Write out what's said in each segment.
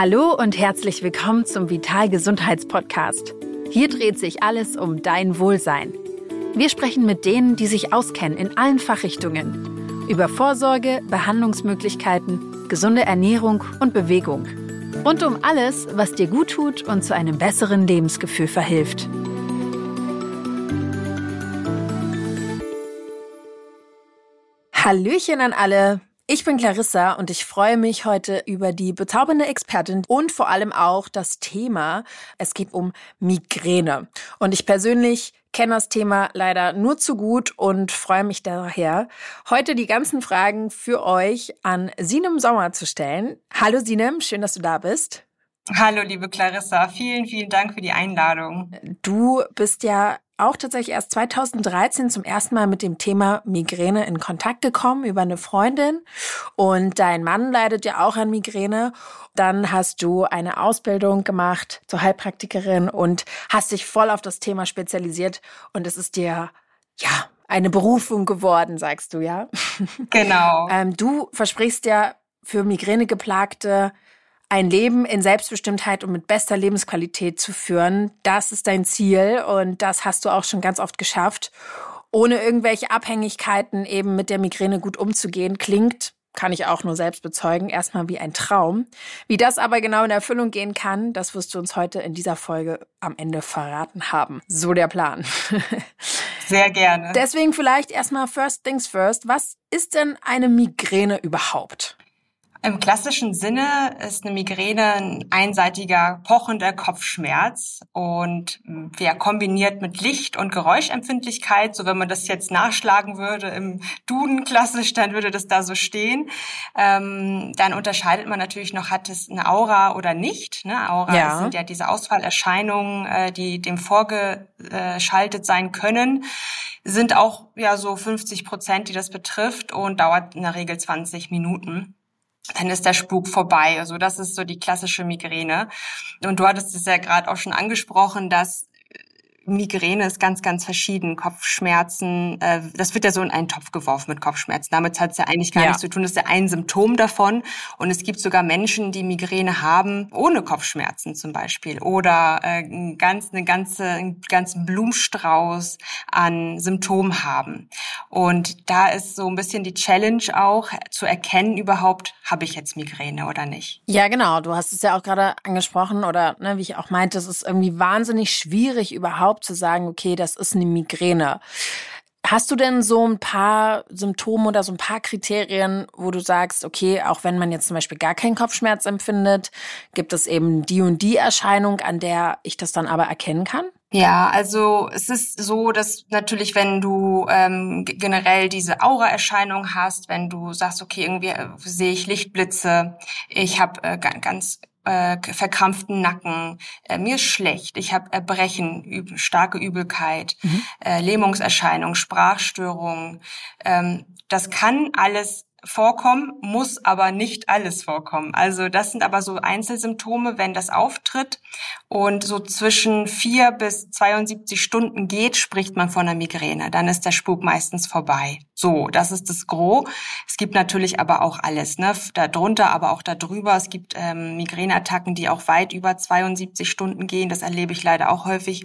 Hallo und herzlich willkommen zum Vital Gesundheitspodcast. Hier dreht sich alles um dein Wohlsein. Wir sprechen mit denen, die sich auskennen in allen Fachrichtungen. Über Vorsorge, Behandlungsmöglichkeiten, gesunde Ernährung und Bewegung. Und um alles, was dir gut tut und zu einem besseren Lebensgefühl verhilft. Hallöchen an alle. Ich bin Clarissa und ich freue mich heute über die bezaubernde Expertin und vor allem auch das Thema. Es geht um Migräne. Und ich persönlich kenne das Thema leider nur zu gut und freue mich daher, heute die ganzen Fragen für euch an Sinem Sommer zu stellen. Hallo Sinem, schön, dass du da bist. Hallo, liebe Clarissa. Vielen, vielen Dank für die Einladung. Du bist ja auch tatsächlich erst 2013 zum ersten Mal mit dem Thema Migräne in Kontakt gekommen über eine Freundin. Und dein Mann leidet ja auch an Migräne. Dann hast du eine Ausbildung gemacht zur Heilpraktikerin und hast dich voll auf das Thema spezialisiert. Und es ist dir, ja, eine Berufung geworden, sagst du, ja? Genau. ähm, du versprichst ja für Migränegeplagte ein Leben in Selbstbestimmtheit und mit bester Lebensqualität zu führen. Das ist dein Ziel und das hast du auch schon ganz oft geschafft. Ohne irgendwelche Abhängigkeiten eben mit der Migräne gut umzugehen, klingt, kann ich auch nur selbst bezeugen, erstmal wie ein Traum. Wie das aber genau in Erfüllung gehen kann, das wirst du uns heute in dieser Folge am Ende verraten haben. So der Plan. Sehr gerne. Deswegen vielleicht erstmal first things first. Was ist denn eine Migräne überhaupt? Im klassischen Sinne ist eine Migräne ein einseitiger pochender Kopfschmerz und ja, kombiniert mit Licht- und Geräuschempfindlichkeit. So wenn man das jetzt nachschlagen würde im Duden klassisch, dann würde das da so stehen. Ähm, dann unterscheidet man natürlich noch, hat es eine Aura oder nicht. Ne? Aura ja. sind ja diese Ausfallerscheinungen, äh, die dem vorgeschaltet sein können sind auch ja so 50 Prozent, die das betrifft und dauert in der Regel 20 Minuten dann ist der Spuk vorbei. Also das ist so die klassische Migräne. Und du hattest es ja gerade auch schon angesprochen, dass Migräne ist ganz, ganz verschieden. Kopfschmerzen, äh, das wird ja so in einen Topf geworfen mit Kopfschmerzen. Damit hat es ja eigentlich gar ja. nichts zu tun. Das ist ja ein Symptom davon. Und es gibt sogar Menschen, die Migräne haben, ohne Kopfschmerzen zum Beispiel. Oder äh, ganz, eine ganze, einen ganzen Blumenstrauß an Symptomen haben. Und da ist so ein bisschen die Challenge auch, zu erkennen überhaupt, habe ich jetzt Migräne oder nicht. Ja, genau. Du hast es ja auch gerade angesprochen oder ne, wie ich auch meinte, es ist irgendwie wahnsinnig schwierig überhaupt überhaupt zu sagen, okay, das ist eine Migräne. Hast du denn so ein paar Symptome oder so ein paar Kriterien, wo du sagst, okay, auch wenn man jetzt zum Beispiel gar keinen Kopfschmerz empfindet, gibt es eben die und die Erscheinung, an der ich das dann aber erkennen kann? Ja, also es ist so, dass natürlich, wenn du ähm, generell diese Aura-Erscheinung hast, wenn du sagst, okay, irgendwie äh, sehe ich Lichtblitze, ich habe äh, ganz äh, verkrampften Nacken, äh, mir ist schlecht, ich habe Erbrechen, üb starke Übelkeit, mhm. äh, Lähmungserscheinungen, Sprachstörungen. Ähm, das kann alles vorkommen, muss aber nicht alles vorkommen. Also das sind aber so Einzelsymptome, wenn das auftritt und so zwischen vier bis 72 Stunden geht, spricht man von einer Migräne. Dann ist der Spuk meistens vorbei. So, das ist das Gros. Es gibt natürlich aber auch alles, ne? Darunter, aber auch darüber. Es gibt ähm, Migräneattacken, die auch weit über 72 Stunden gehen. Das erlebe ich leider auch häufig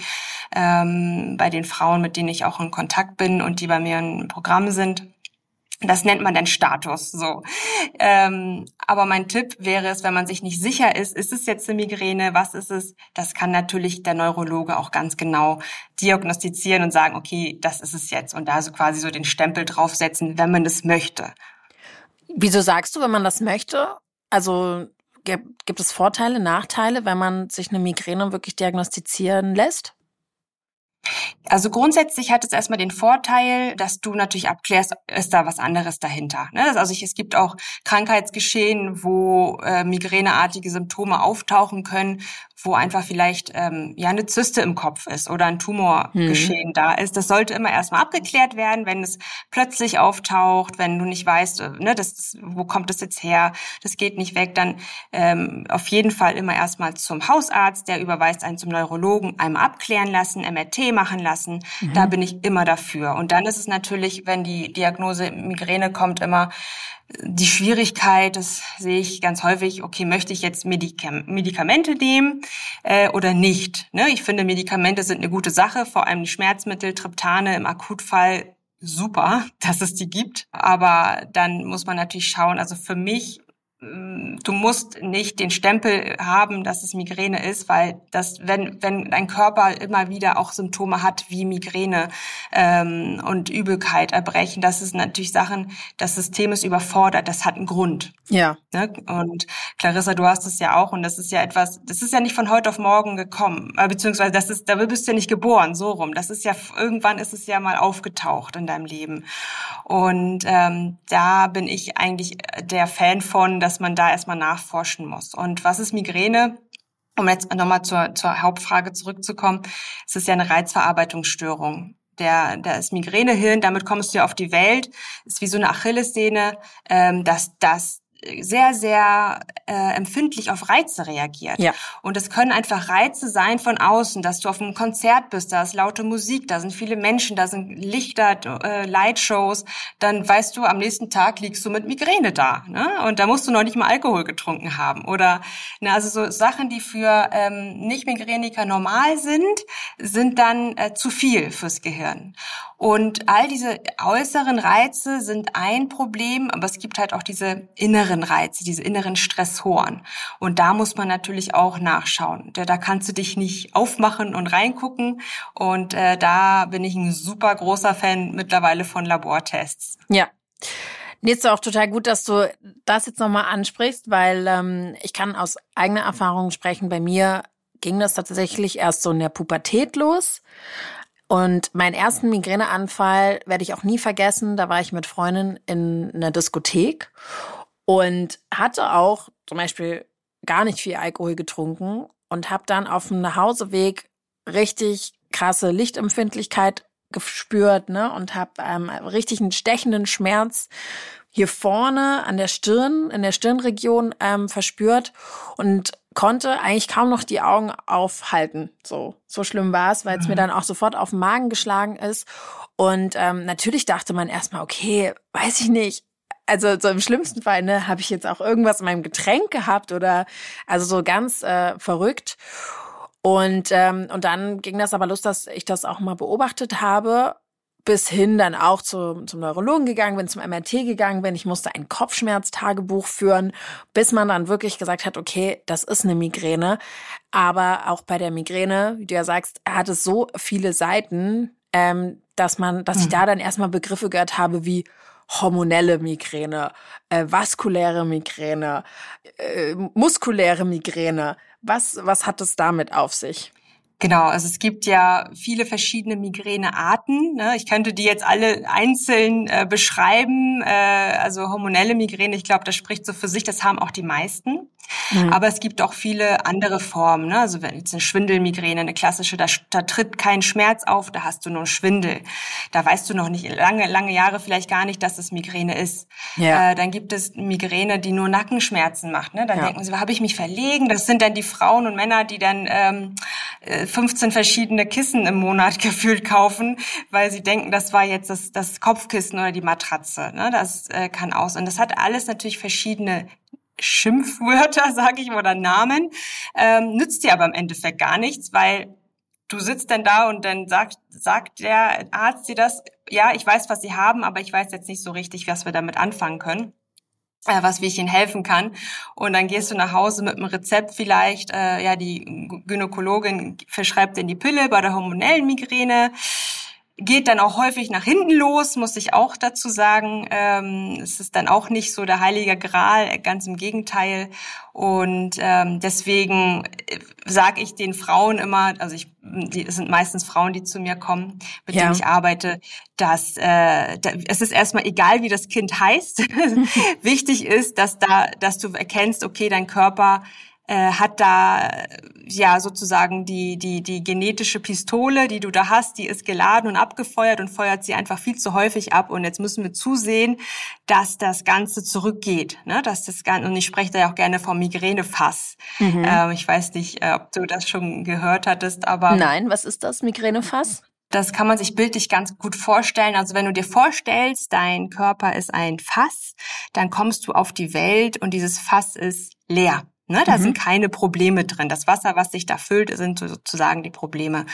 ähm, bei den Frauen, mit denen ich auch in Kontakt bin und die bei mir im Programm sind. Das nennt man dann Status, so. Ähm, aber mein Tipp wäre es, wenn man sich nicht sicher ist, ist es jetzt eine Migräne, was ist es? Das kann natürlich der Neurologe auch ganz genau diagnostizieren und sagen, okay, das ist es jetzt und da so quasi so den Stempel draufsetzen, wenn man das möchte. Wieso sagst du, wenn man das möchte? Also gibt es Vorteile, Nachteile, wenn man sich eine Migräne wirklich diagnostizieren lässt? Also grundsätzlich hat es erstmal den Vorteil, dass du natürlich abklärst, ist da was anderes dahinter. Ne? Also es gibt auch Krankheitsgeschehen, wo äh, migräneartige Symptome auftauchen können, wo einfach vielleicht ähm, ja eine Zyste im Kopf ist oder ein Tumorgeschehen mhm. da ist. Das sollte immer erstmal abgeklärt werden, wenn es plötzlich auftaucht, wenn du nicht weißt, äh, ne, das, wo kommt das jetzt her, das geht nicht weg, dann ähm, auf jeden Fall immer erstmal zum Hausarzt, der überweist einen zum Neurologen, einmal abklären lassen, MRT machen lassen. Mhm. Da bin ich immer dafür. Und dann ist es natürlich, wenn die Diagnose Migräne kommt, immer die Schwierigkeit, das sehe ich ganz häufig, okay, möchte ich jetzt Medikam Medikamente nehmen äh, oder nicht? Ne? Ich finde, Medikamente sind eine gute Sache, vor allem die Schmerzmittel, Triptane im Akutfall super, dass es die gibt. Aber dann muss man natürlich schauen, also für mich du musst nicht den Stempel haben, dass es Migräne ist, weil das, wenn, wenn dein Körper immer wieder auch Symptome hat wie Migräne ähm, und Übelkeit, Erbrechen, das ist natürlich Sachen, das System ist überfordert, das hat einen Grund. Ja. Ne? Und Clarissa, du hast es ja auch und das ist ja etwas, das ist ja nicht von heute auf morgen gekommen, äh, beziehungsweise das ist, da bist du ja nicht geboren, so rum. Das ist ja, irgendwann ist es ja mal aufgetaucht in deinem Leben. Und ähm, da bin ich eigentlich der Fan von, dass man da erstmal nachforschen muss. Und was ist Migräne? Um jetzt nochmal zur, zur Hauptfrage zurückzukommen, es ist ja eine Reizverarbeitungsstörung der, das Migränehirn, damit kommst du ja auf die Welt, ist wie so eine Achillessehne, ähm, dass das sehr, sehr äh, empfindlich auf Reize reagiert. Ja. Und es können einfach Reize sein von außen, dass du auf einem Konzert bist, da ist laute Musik, da sind viele Menschen, da sind Lichter, äh, Lightshows, dann weißt du, am nächsten Tag liegst du mit Migräne da. Ne? Und da musst du noch nicht mal Alkohol getrunken haben. Oder ne, also so Sachen, die für ähm, Nicht-Migräniker normal sind, sind dann äh, zu viel fürs Gehirn. Und all diese äußeren Reize sind ein Problem, aber es gibt halt auch diese inneren Reize, diese inneren Stressoren. Und da muss man natürlich auch nachschauen. Da, kannst du dich nicht aufmachen und reingucken. Und äh, da bin ich ein super großer Fan mittlerweile von Labortests. Ja. Jetzt auch total gut, dass du das jetzt nochmal ansprichst, weil ähm, ich kann aus eigener Erfahrung sprechen. Bei mir ging das tatsächlich erst so in der Pubertät los. Und meinen ersten Migräneanfall werde ich auch nie vergessen. Da war ich mit Freundin in einer Diskothek und hatte auch zum Beispiel gar nicht viel Alkohol getrunken und habe dann auf dem Nachhauseweg richtig krasse Lichtempfindlichkeit gespürt ne und habe ähm, richtig einen stechenden Schmerz hier vorne an der Stirn, in der Stirnregion ähm, verspürt und konnte eigentlich kaum noch die Augen aufhalten. So, so schlimm war es, weil es mhm. mir dann auch sofort auf den Magen geschlagen ist. Und ähm, natürlich dachte man erstmal, okay, weiß ich nicht. Also so im schlimmsten Fall ne, habe ich jetzt auch irgendwas in meinem Getränk gehabt oder also so ganz äh, verrückt. Und ähm, und dann ging das aber los, dass ich das auch mal beobachtet habe bis hin dann auch zu, zum Neurologen gegangen bin, zum MRT gegangen bin. Ich musste ein Kopfschmerztagebuch führen, bis man dann wirklich gesagt hat, okay, das ist eine Migräne. Aber auch bei der Migräne, wie du ja sagst, hat es so viele Seiten, ähm, dass man, dass ich da mhm. dann erstmal Begriffe gehört habe wie hormonelle Migräne, äh, vaskuläre Migräne, äh, muskuläre Migräne. Was, was hat es damit auf sich? Genau, also es gibt ja viele verschiedene Migränearten. Ne? Ich könnte die jetzt alle einzeln äh, beschreiben. Äh, also hormonelle Migräne, ich glaube, das spricht so für sich, das haben auch die meisten. Mhm. Aber es gibt auch viele andere Formen. Ne? Also wenn jetzt eine Schwindelmigräne, eine klassische, da, da tritt kein Schmerz auf, da hast du nur Schwindel. Da weißt du noch nicht lange, lange Jahre vielleicht gar nicht, dass es Migräne ist. Ja. Äh, dann gibt es Migräne, die nur Nackenschmerzen macht. Ne? Dann ja. denken sie, habe ich mich verlegen? Das sind dann die Frauen und Männer, die dann ähm, 15 äh, verschiedene Kissen im Monat gefühlt kaufen, weil sie denken, das war jetzt das, das Kopfkissen oder die Matratze. Ne? Das äh, kann aus. Und das hat alles natürlich verschiedene Schimpfwörter, sage ich, oder Namen, ähm, nützt dir aber im Endeffekt gar nichts, weil du sitzt dann da und dann sagt, sagt der Arzt dir das, ja, ich weiß, was sie haben, aber ich weiß jetzt nicht so richtig, was wir damit anfangen können. Äh, was wie ich ihnen helfen kann. Und dann gehst du nach Hause mit einem Rezept vielleicht, äh, ja, die Gynäkologin verschreibt dir die Pille bei der hormonellen Migräne geht dann auch häufig nach hinten los, muss ich auch dazu sagen. Ähm, es ist dann auch nicht so der heilige Gral, ganz im Gegenteil. Und ähm, deswegen äh, sage ich den Frauen immer, also ich, die, es sind meistens Frauen, die zu mir kommen, mit ja. denen ich arbeite, dass äh, da, es ist erstmal egal, wie das Kind heißt. Wichtig ist, dass da, dass du erkennst, okay, dein Körper äh, hat da ja sozusagen die, die, die genetische Pistole, die du da hast, die ist geladen und abgefeuert und feuert sie einfach viel zu häufig ab. Und jetzt müssen wir zusehen, dass das Ganze zurückgeht. Ne? Dass das Ganze, und ich spreche da ja auch gerne vom Migränefass. Mhm. Äh, ich weiß nicht, äh, ob du das schon gehört hattest, aber. Nein, was ist das, Migränefass? das kann man sich bildlich ganz gut vorstellen. Also wenn du dir vorstellst, dein Körper ist ein Fass, dann kommst du auf die Welt und dieses Fass ist leer. Ne, da mhm. sind keine Probleme drin. Das Wasser, was sich da füllt, sind sozusagen die Probleme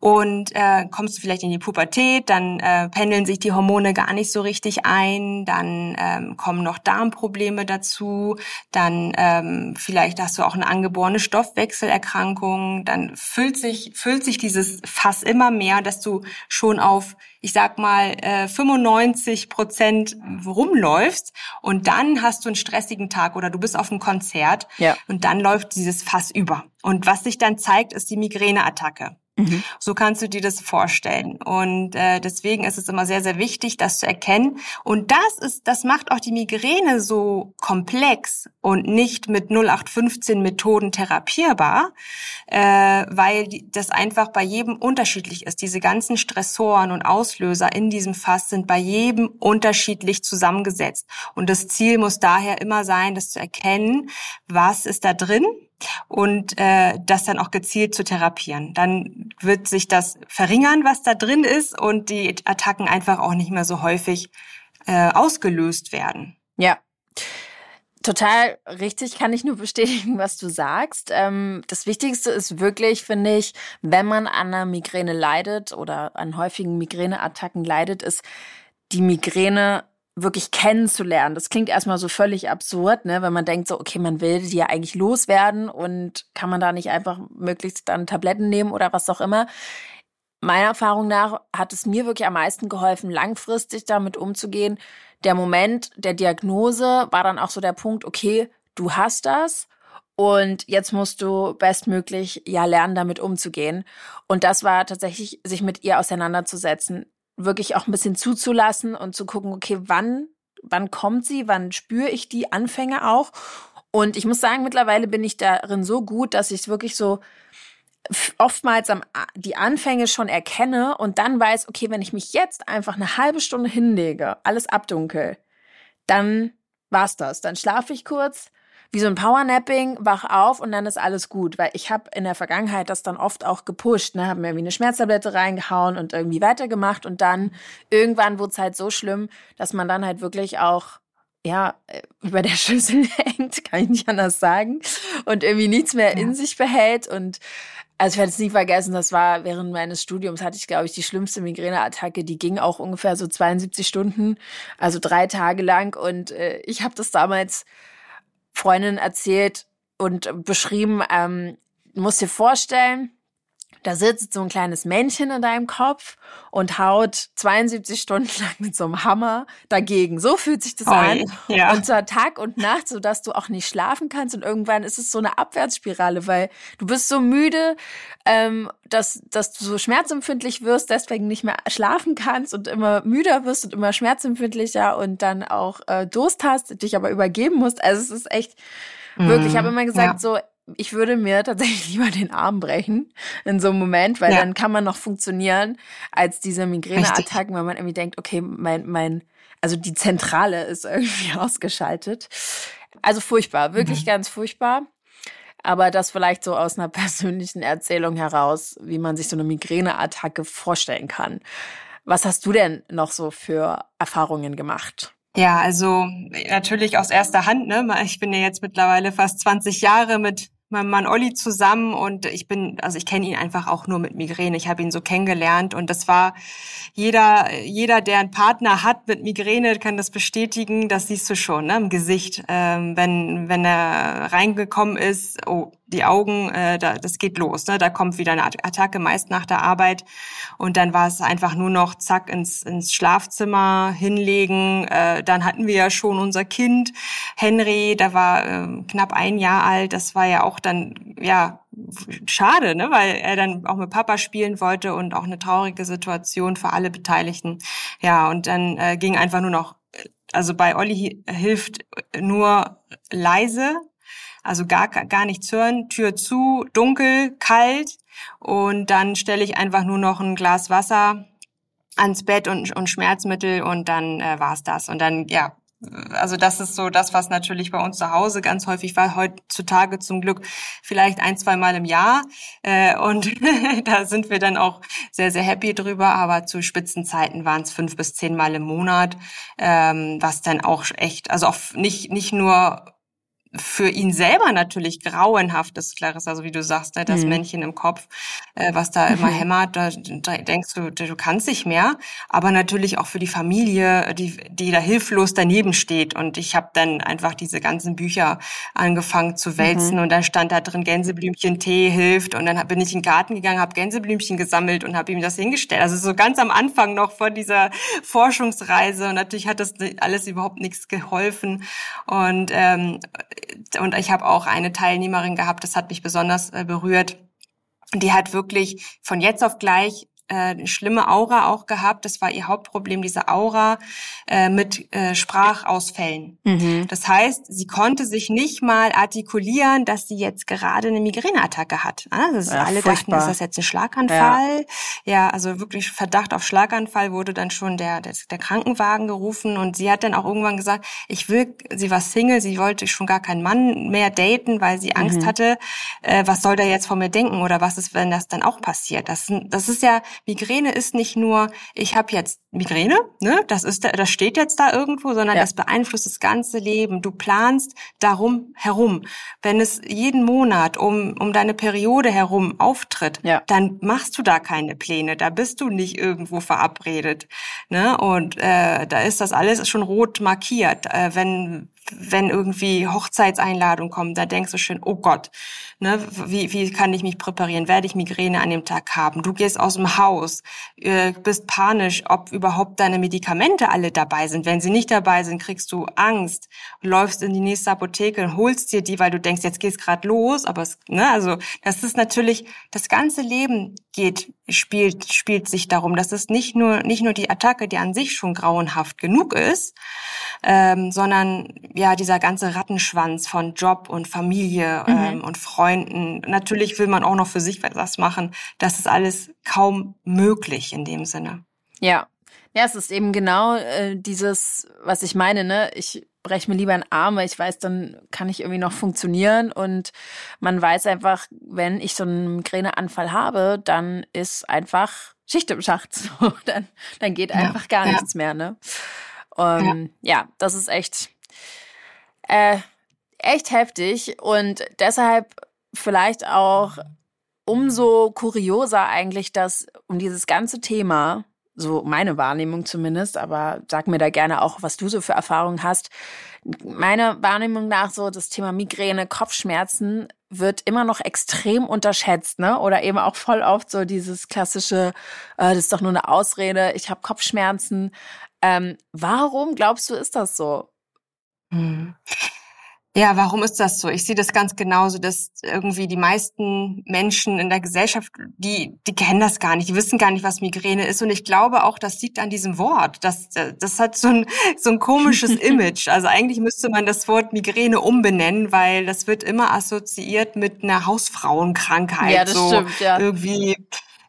und äh, kommst du vielleicht in die Pubertät, dann äh, pendeln sich die Hormone gar nicht so richtig ein, dann ähm, kommen noch Darmprobleme dazu, dann ähm, vielleicht hast du auch eine angeborene Stoffwechselerkrankung, dann füllt sich füllt sich dieses Fass immer mehr, dass du schon auf ich sag mal, äh, 95 Prozent rumläufst und dann hast du einen stressigen Tag oder du bist auf einem Konzert ja. und dann läuft dieses Fass über. Und was sich dann zeigt, ist die Migräneattacke. Mhm. So kannst du dir das vorstellen. Und äh, deswegen ist es immer sehr, sehr wichtig, das zu erkennen. Und das ist, das macht auch die Migräne so komplex und nicht mit 0815 Methoden therapierbar, äh, weil das einfach bei jedem unterschiedlich ist. Diese ganzen Stressoren und Auslöser in diesem Fass sind bei jedem unterschiedlich zusammengesetzt. Und das Ziel muss daher immer sein, das zu erkennen, was ist da drin und äh, das dann auch gezielt zu therapieren. Dann wird sich das verringern, was da drin ist und die Attacken einfach auch nicht mehr so häufig äh, ausgelöst werden. Ja. Total richtig, kann ich nur bestätigen, was du sagst. Ähm, das Wichtigste ist wirklich, finde ich, wenn man an einer Migräne leidet oder an häufigen Migräneattacken leidet, ist die Migräne wirklich kennenzulernen. Das klingt erstmal so völlig absurd, ne, wenn man denkt so, okay, man will die ja eigentlich loswerden und kann man da nicht einfach möglichst dann Tabletten nehmen oder was auch immer. Meiner Erfahrung nach hat es mir wirklich am meisten geholfen, langfristig damit umzugehen. Der Moment der Diagnose war dann auch so der Punkt, okay, du hast das und jetzt musst du bestmöglich ja lernen, damit umzugehen. Und das war tatsächlich, sich mit ihr auseinanderzusetzen wirklich auch ein bisschen zuzulassen und zu gucken, okay, wann, wann kommt sie, wann spüre ich die Anfänge auch. Und ich muss sagen, mittlerweile bin ich darin so gut, dass ich es wirklich so oftmals am, die Anfänge schon erkenne und dann weiß, okay, wenn ich mich jetzt einfach eine halbe Stunde hinlege, alles abdunkel, dann war's das. Dann schlafe ich kurz, wie so ein Powernapping, wach auf und dann ist alles gut. Weil ich habe in der Vergangenheit das dann oft auch gepusht, ne, habe mir wie eine Schmerztablette reingehauen und irgendwie weitergemacht und dann irgendwann wurde es halt so schlimm, dass man dann halt wirklich auch ja, äh, über der Schüssel hängt, kann ich nicht anders sagen, und irgendwie nichts mehr in sich behält und also ich werde es nie vergessen, das war während meines Studiums hatte ich, glaube ich, die schlimmste Migräneattacke. Die ging auch ungefähr so 72 Stunden, also drei Tage lang. Und äh, ich habe das damals Freundin erzählt und beschrieben, ähm, musst dir vorstellen, da sitzt so ein kleines Männchen in deinem Kopf und haut 72 Stunden lang mit so einem Hammer dagegen. So fühlt sich das Oi, an. Ja. Und zwar Tag und Nacht, so dass du auch nicht schlafen kannst. Und irgendwann ist es so eine Abwärtsspirale, weil du bist so müde, ähm, dass, dass du so schmerzempfindlich wirst, deswegen nicht mehr schlafen kannst und immer müder wirst und immer schmerzempfindlicher und dann auch äh, Durst hast, dich aber übergeben musst. Also es ist echt wirklich, ich habe mhm. immer gesagt, ja. so ich würde mir tatsächlich lieber den Arm brechen in so einem Moment, weil ja. dann kann man noch funktionieren als diese Migräneattacken, weil man irgendwie denkt, okay, mein, mein, also die Zentrale ist irgendwie ausgeschaltet. Also furchtbar, wirklich mhm. ganz furchtbar. Aber das vielleicht so aus einer persönlichen Erzählung heraus, wie man sich so eine Migräneattacke vorstellen kann. Was hast du denn noch so für Erfahrungen gemacht? Ja, also natürlich aus erster Hand. Ne? Ich bin ja jetzt mittlerweile fast 20 Jahre mit meinem Mann Olli zusammen und ich bin, also ich kenne ihn einfach auch nur mit Migräne. Ich habe ihn so kennengelernt und das war jeder, jeder, der einen Partner hat mit Migräne, kann das bestätigen. Das siehst du schon ne, im Gesicht, ähm, wenn wenn er reingekommen ist. Oh, die Augen, äh, da, das geht los. Ne? Da kommt wieder eine Attacke, meist nach der Arbeit. Und dann war es einfach nur noch zack ins, ins Schlafzimmer hinlegen. Äh, dann hatten wir ja schon unser Kind, Henry, der war äh, knapp ein Jahr alt. Das war ja auch dann, ja, schade, ne? weil er dann auch mit Papa spielen wollte und auch eine traurige Situation für alle Beteiligten. Ja, und dann äh, ging einfach nur noch also bei Olli hilft nur leise also gar, gar nichts hören, Tür zu, dunkel, kalt und dann stelle ich einfach nur noch ein Glas Wasser ans Bett und, und Schmerzmittel und dann äh, war's das. Und dann, ja, also das ist so das, was natürlich bei uns zu Hause ganz häufig war. Heutzutage zum Glück vielleicht ein, zwei Mal im Jahr. Äh, und da sind wir dann auch sehr, sehr happy drüber. Aber zu Spitzenzeiten waren es fünf bis zehn Mal im Monat, ähm, was dann auch echt, also auch nicht, nicht nur für ihn selber natürlich grauenhaft ist, Clarissa, so wie du sagst, ne, das mhm. Männchen im Kopf, äh, was da immer hämmert, da, da denkst du, du kannst nicht mehr. Aber natürlich auch für die Familie, die, die da hilflos daneben steht. Und ich habe dann einfach diese ganzen Bücher angefangen zu wälzen mhm. und dann stand da drin Gänseblümchen Tee hilft und dann bin ich in den Garten gegangen, habe Gänseblümchen gesammelt und habe ihm das hingestellt. Also so ganz am Anfang noch von dieser Forschungsreise und natürlich hat das alles überhaupt nichts geholfen und ähm, und ich habe auch eine Teilnehmerin gehabt, das hat mich besonders äh, berührt. Die hat wirklich von jetzt auf gleich äh, eine schlimme Aura auch gehabt. Das war ihr Hauptproblem, diese Aura äh, mit äh, Sprachausfällen. Mhm. Das heißt, sie konnte sich nicht mal artikulieren, dass sie jetzt gerade eine Migräneattacke hat. Also ja, alle furchtbar. dachten, ist das jetzt ein Schlaganfall? Ja. ja. also wirklich Verdacht auf Schlaganfall wurde dann schon der, der, der Krankenwagen gerufen und sie hat dann auch irgendwann gesagt, ich will, sie war Single, sie wollte schon gar keinen Mann mehr daten, weil sie Angst mhm. hatte, äh, was soll der jetzt von mir denken oder was ist, wenn das dann auch passiert? Das, das ist ja Migräne ist nicht nur, ich habe jetzt Migräne, ne, das ist, das steht jetzt da irgendwo, sondern ja. das beeinflusst das ganze Leben. Du planst darum herum. Wenn es jeden Monat um um deine Periode herum auftritt, ja. dann machst du da keine Pläne. Da bist du nicht irgendwo verabredet, ne? Und äh, da ist das alles schon rot markiert. Äh, wenn wenn irgendwie Hochzeitseinladungen kommen, da denkst du schön, oh Gott, ne, wie, wie kann ich mich präparieren? Werde ich Migräne an dem Tag haben? Du gehst aus dem Haus, äh, bist panisch, ob überhaupt deine Medikamente alle dabei sind. Wenn sie nicht dabei sind, kriegst du Angst, läufst in die nächste Apotheke und holst dir die, weil du denkst, jetzt geht's gerade los. Aber es, ne, also das ist natürlich, das ganze Leben geht, spielt, spielt sich darum. Das ist nicht nur, nicht nur die Attacke, die an sich schon grauenhaft genug ist, ähm, sondern ja dieser ganze Rattenschwanz von Job und Familie mhm. ähm, und Freunden. Natürlich will man auch noch für sich was machen. Das ist alles kaum möglich in dem Sinne. Ja. Ja, es ist eben genau äh, dieses, was ich meine, ne? Ich breche mir lieber einen Arm, weil ich weiß, dann kann ich irgendwie noch funktionieren. Und man weiß einfach, wenn ich so einen Migräneanfall habe, dann ist einfach Schicht im Schacht. So, dann, dann geht einfach ja, gar ja. nichts mehr, ne? Und ja. ja, das ist echt, äh, echt heftig und deshalb vielleicht auch umso kurioser eigentlich, dass um dieses ganze Thema, so meine Wahrnehmung zumindest, aber sag mir da gerne auch, was du so für Erfahrungen hast. Meine Wahrnehmung nach so das Thema Migräne, Kopfschmerzen wird immer noch extrem unterschätzt, ne? Oder eben auch voll oft so dieses klassische, äh, das ist doch nur eine Ausrede, ich habe Kopfschmerzen. Ähm, warum glaubst du, ist das so? Hm. Ja, warum ist das so? Ich sehe das ganz genauso, dass irgendwie die meisten Menschen in der Gesellschaft, die, die kennen das gar nicht, die wissen gar nicht, was Migräne ist. Und ich glaube auch, das liegt an diesem Wort. Das, das hat so ein, so ein komisches Image. Also eigentlich müsste man das Wort Migräne umbenennen, weil das wird immer assoziiert mit einer Hausfrauenkrankheit. Ja, das so stimmt, ja. Irgendwie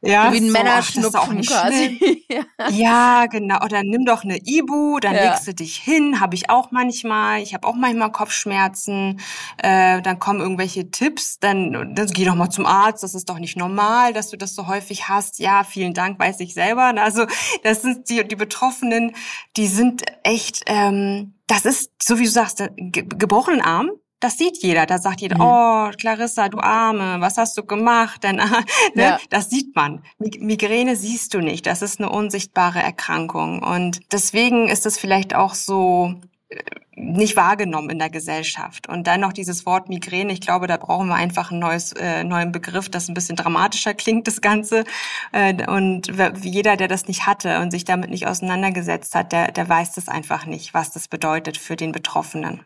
ja, so wie ein so, Männerschnupfen quasi. ja. genau. Oder nimm doch eine Ibu, dann ja. legst du dich hin. Habe ich auch manchmal. Ich habe auch manchmal Kopfschmerzen. Äh, dann kommen irgendwelche Tipps. Dann, dann geh doch mal zum Arzt. Das ist doch nicht normal, dass du das so häufig hast. Ja, vielen Dank, weiß ich selber. Also das sind die, die Betroffenen, die sind echt. Ähm, das ist, so wie du sagst, gebrochenen Arm das sieht jeder. Da sagt jeder, mhm. oh, Clarissa, du Arme, was hast du gemacht? Denn, ne? ja. Das sieht man. Migräne siehst du nicht. Das ist eine unsichtbare Erkrankung. Und deswegen ist es vielleicht auch so äh, nicht wahrgenommen in der Gesellschaft. Und dann noch dieses Wort Migräne. Ich glaube, da brauchen wir einfach einen neues, äh, neuen Begriff, das ein bisschen dramatischer klingt, das Ganze. Äh, und jeder, der das nicht hatte und sich damit nicht auseinandergesetzt hat, der, der weiß das einfach nicht, was das bedeutet für den Betroffenen.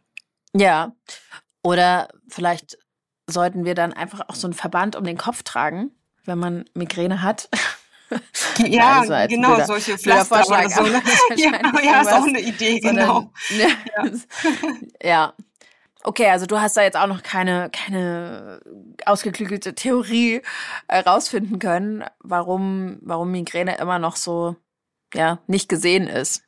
Ja. Oder vielleicht sollten wir dann einfach auch so einen Verband um den Kopf tragen, wenn man Migräne hat. Ja, also genau, blöder, solche Pflaster oder so. Ne? ja, ja ist auch eine Idee, genau. Sondern, ja. ja. Okay, also du hast da jetzt auch noch keine, keine ausgeklügelte Theorie herausfinden können, warum, warum Migräne immer noch so, ja, nicht gesehen ist.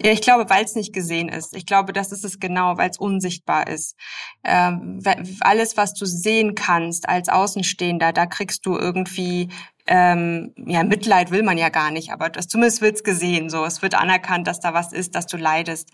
Ja, ich glaube, weil es nicht gesehen ist. Ich glaube, das ist es genau, weil es unsichtbar ist. Ähm, alles, was du sehen kannst als Außenstehender, da kriegst du irgendwie ähm, ja, Mitleid will man ja gar nicht, aber das, zumindest wird's gesehen. So, es wird anerkannt, dass da was ist, dass du leidest.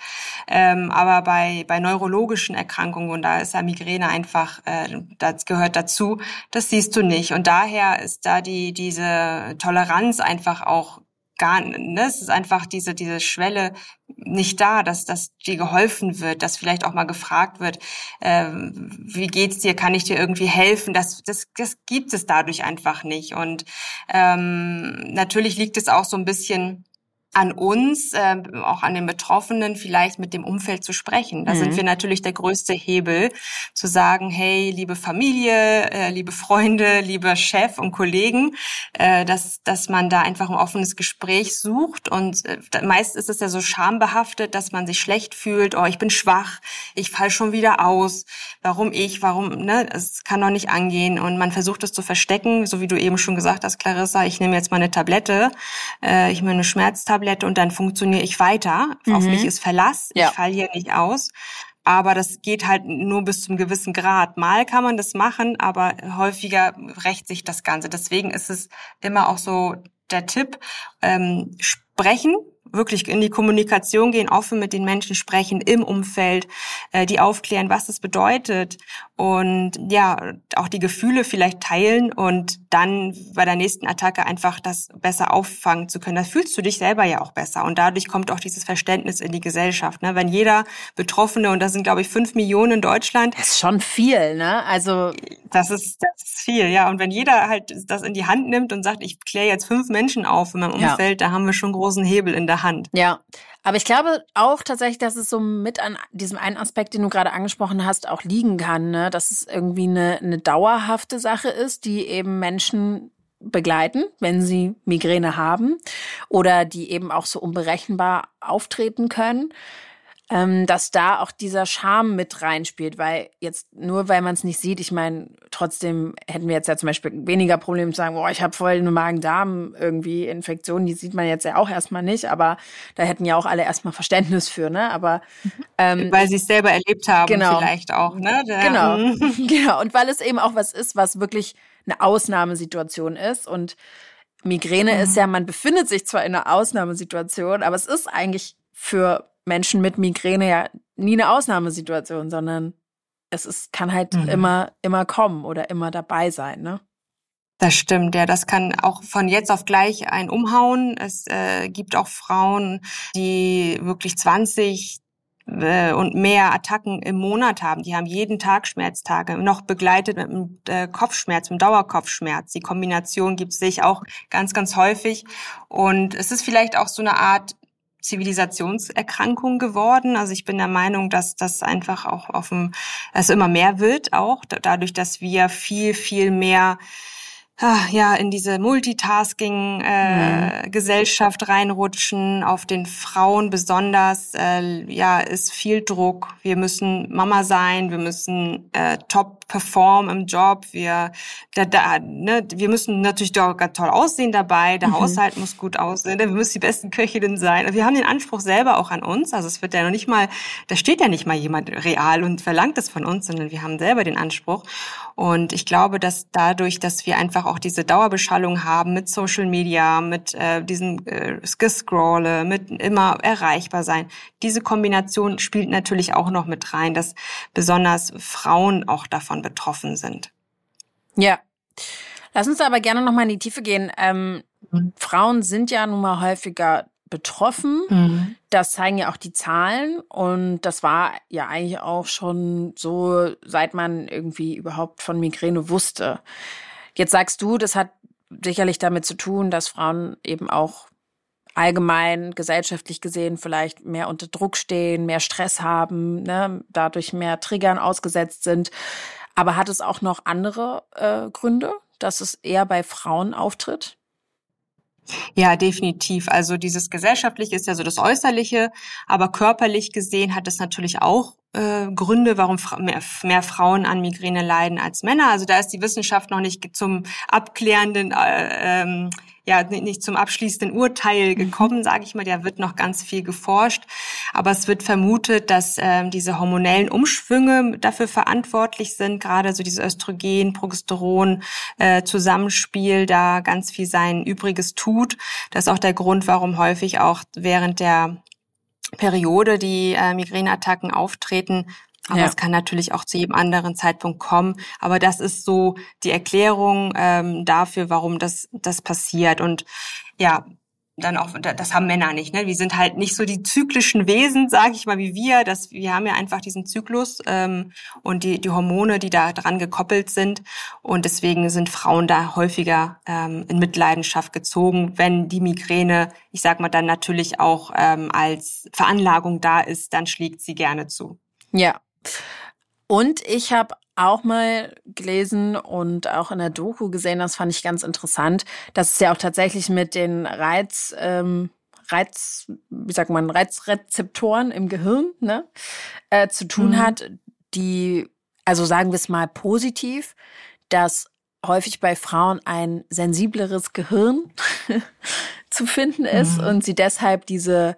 Ähm, aber bei bei neurologischen Erkrankungen und da ist ja Migräne einfach, äh, das gehört dazu. Das siehst du nicht und daher ist da die diese Toleranz einfach auch gar, ne, es ist einfach diese, diese Schwelle nicht da, dass, dass dir geholfen wird, dass vielleicht auch mal gefragt wird, äh, wie geht's dir, kann ich dir irgendwie helfen? Das, das, das gibt es dadurch einfach nicht. Und ähm, natürlich liegt es auch so ein bisschen an uns, äh, auch an den Betroffenen, vielleicht mit dem Umfeld zu sprechen. Da mhm. sind wir natürlich der größte Hebel, zu sagen, hey, liebe Familie, äh, liebe Freunde, lieber Chef und Kollegen, äh, dass, dass man da einfach ein offenes Gespräch sucht. Und äh, meist ist es ja so schambehaftet, dass man sich schlecht fühlt, oh, ich bin schwach, ich fall schon wieder aus, warum ich, warum, ne, es kann doch nicht angehen. Und man versucht es zu verstecken, so wie du eben schon gesagt hast, Clarissa, ich nehme jetzt mal eine Tablette, äh, ich nehme eine Schmerztablette, Tablette und dann funktioniere ich weiter. Mhm. Auf mich ist Verlass. Ja. Ich falle hier nicht aus. Aber das geht halt nur bis zum gewissen Grad. Mal kann man das machen, aber häufiger rächt sich das Ganze. Deswegen ist es immer auch so der Tipp, ähm, sprechen, wirklich in die Kommunikation gehen, offen mit den Menschen sprechen im Umfeld, äh, die aufklären, was es bedeutet und ja, auch die Gefühle vielleicht teilen und dann bei der nächsten Attacke einfach das besser auffangen zu können. Da fühlst du dich selber ja auch besser und dadurch kommt auch dieses Verständnis in die Gesellschaft. Ne? Wenn jeder Betroffene, und das sind glaube ich fünf Millionen in Deutschland. Das ist schon viel, ne? Also das ist, das ist viel, ja. Und wenn jeder halt das in die Hand nimmt und sagt, ich kläre jetzt fünf Menschen auf in meinem Umfeld, ja. da haben wir schon großen Hebel in der Hand. Ja, aber ich glaube auch tatsächlich, dass es so mit an diesem einen Aspekt, den du gerade angesprochen hast, auch liegen kann, ne? dass es irgendwie eine, eine dauerhafte Sache ist, die eben Menschen begleiten, wenn sie Migräne haben oder die eben auch so unberechenbar auftreten können ähm, dass da auch dieser Charme mit reinspielt, weil jetzt nur weil man es nicht sieht, ich meine, trotzdem hätten wir jetzt ja zum Beispiel weniger Probleme zu sagen, boah, ich habe voll eine Magen-Darm irgendwie Infektion, die sieht man jetzt ja auch erstmal nicht, aber da hätten ja auch alle erstmal Verständnis für, ne? Aber mhm. ähm, weil sie es selber erlebt haben, genau. vielleicht auch, ne? Der, genau, mhm. genau. Und weil es eben auch was ist, was wirklich eine Ausnahmesituation ist und Migräne mhm. ist ja, man befindet sich zwar in einer Ausnahmesituation, aber es ist eigentlich für Menschen mit Migräne ja nie eine Ausnahmesituation, sondern es ist, kann halt mhm. immer, immer kommen oder immer dabei sein, ne? Das stimmt, ja. Das kann auch von jetzt auf gleich ein umhauen. Es äh, gibt auch Frauen, die wirklich 20 äh, und mehr Attacken im Monat haben. Die haben jeden Tag Schmerztage, noch begleitet mit einem äh, Kopfschmerz, mit einem Dauerkopfschmerz. Die Kombination gibt es sich auch ganz, ganz häufig. Und es ist vielleicht auch so eine Art Zivilisationserkrankung geworden. Also ich bin der Meinung, dass das einfach auch auf dem, also immer mehr wird auch, dadurch, dass wir viel, viel mehr Ah, ja in diese Multitasking-Gesellschaft äh, mhm. reinrutschen. Auf den Frauen besonders äh, ja ist viel Druck. Wir müssen Mama sein, wir müssen äh, top performen im Job. Wir da, da, ne, wir müssen natürlich doch ganz toll aussehen dabei. Der mhm. Haushalt muss gut aussehen. Wir müssen die besten Köchinnen sein. Wir haben den Anspruch selber auch an uns. Also es wird ja noch nicht mal, da steht ja nicht mal jemand real und verlangt es von uns, sondern wir haben selber den Anspruch. Und ich glaube, dass dadurch, dass wir einfach auch diese Dauerbeschallung haben mit Social Media, mit äh, diesem äh, Gescrolle, mit immer erreichbar sein, diese Kombination spielt natürlich auch noch mit rein, dass besonders Frauen auch davon betroffen sind. Ja. Lass uns aber gerne noch mal in die Tiefe gehen. Ähm, mhm. Frauen sind ja nun mal häufiger betroffen. Mhm. Das zeigen ja auch die Zahlen. Und das war ja eigentlich auch schon so, seit man irgendwie überhaupt von Migräne wusste. Jetzt sagst du, das hat sicherlich damit zu tun, dass Frauen eben auch allgemein gesellschaftlich gesehen vielleicht mehr unter Druck stehen, mehr Stress haben, ne, dadurch mehr Triggern ausgesetzt sind. Aber hat es auch noch andere äh, Gründe, dass es eher bei Frauen auftritt? Ja, definitiv. Also dieses gesellschaftliche ist ja so das Äußerliche, aber körperlich gesehen hat es natürlich auch äh, Gründe, warum mehr, mehr Frauen an Migräne leiden als Männer. Also da ist die Wissenschaft noch nicht zum abklärenden äh, ähm, ja nicht zum abschließenden Urteil mhm. gekommen, sage ich mal. Da wird noch ganz viel geforscht, aber es wird vermutet, dass ähm, diese hormonellen Umschwünge dafür verantwortlich sind, gerade so dieses Östrogen, Progesteron äh, Zusammenspiel da ganz viel sein Übriges tut. Das ist auch der Grund, warum häufig auch während der Periode die äh, Migräneattacken auftreten, aber ja. es kann natürlich auch zu jedem anderen Zeitpunkt kommen. Aber das ist so die Erklärung ähm, dafür, warum das, das passiert. Und ja, dann auch, das haben Männer nicht. Ne? Wir sind halt nicht so die zyklischen Wesen, sage ich mal, wie wir. Das, wir haben ja einfach diesen Zyklus ähm, und die, die Hormone, die da dran gekoppelt sind. Und deswegen sind Frauen da häufiger ähm, in Mitleidenschaft gezogen, wenn die Migräne, ich sag mal, dann natürlich auch ähm, als Veranlagung da ist, dann schlägt sie gerne zu. Ja, und ich habe auch mal gelesen und auch in der Doku gesehen, das fand ich ganz interessant, dass es ja auch tatsächlich mit den Reiz, ähm, Reiz, wie sagt man, Reizrezeptoren im Gehirn ne, äh, zu tun mhm. hat, die, also sagen wir es mal positiv, dass häufig bei Frauen ein sensibleres Gehirn zu finden ist mhm. und sie deshalb diese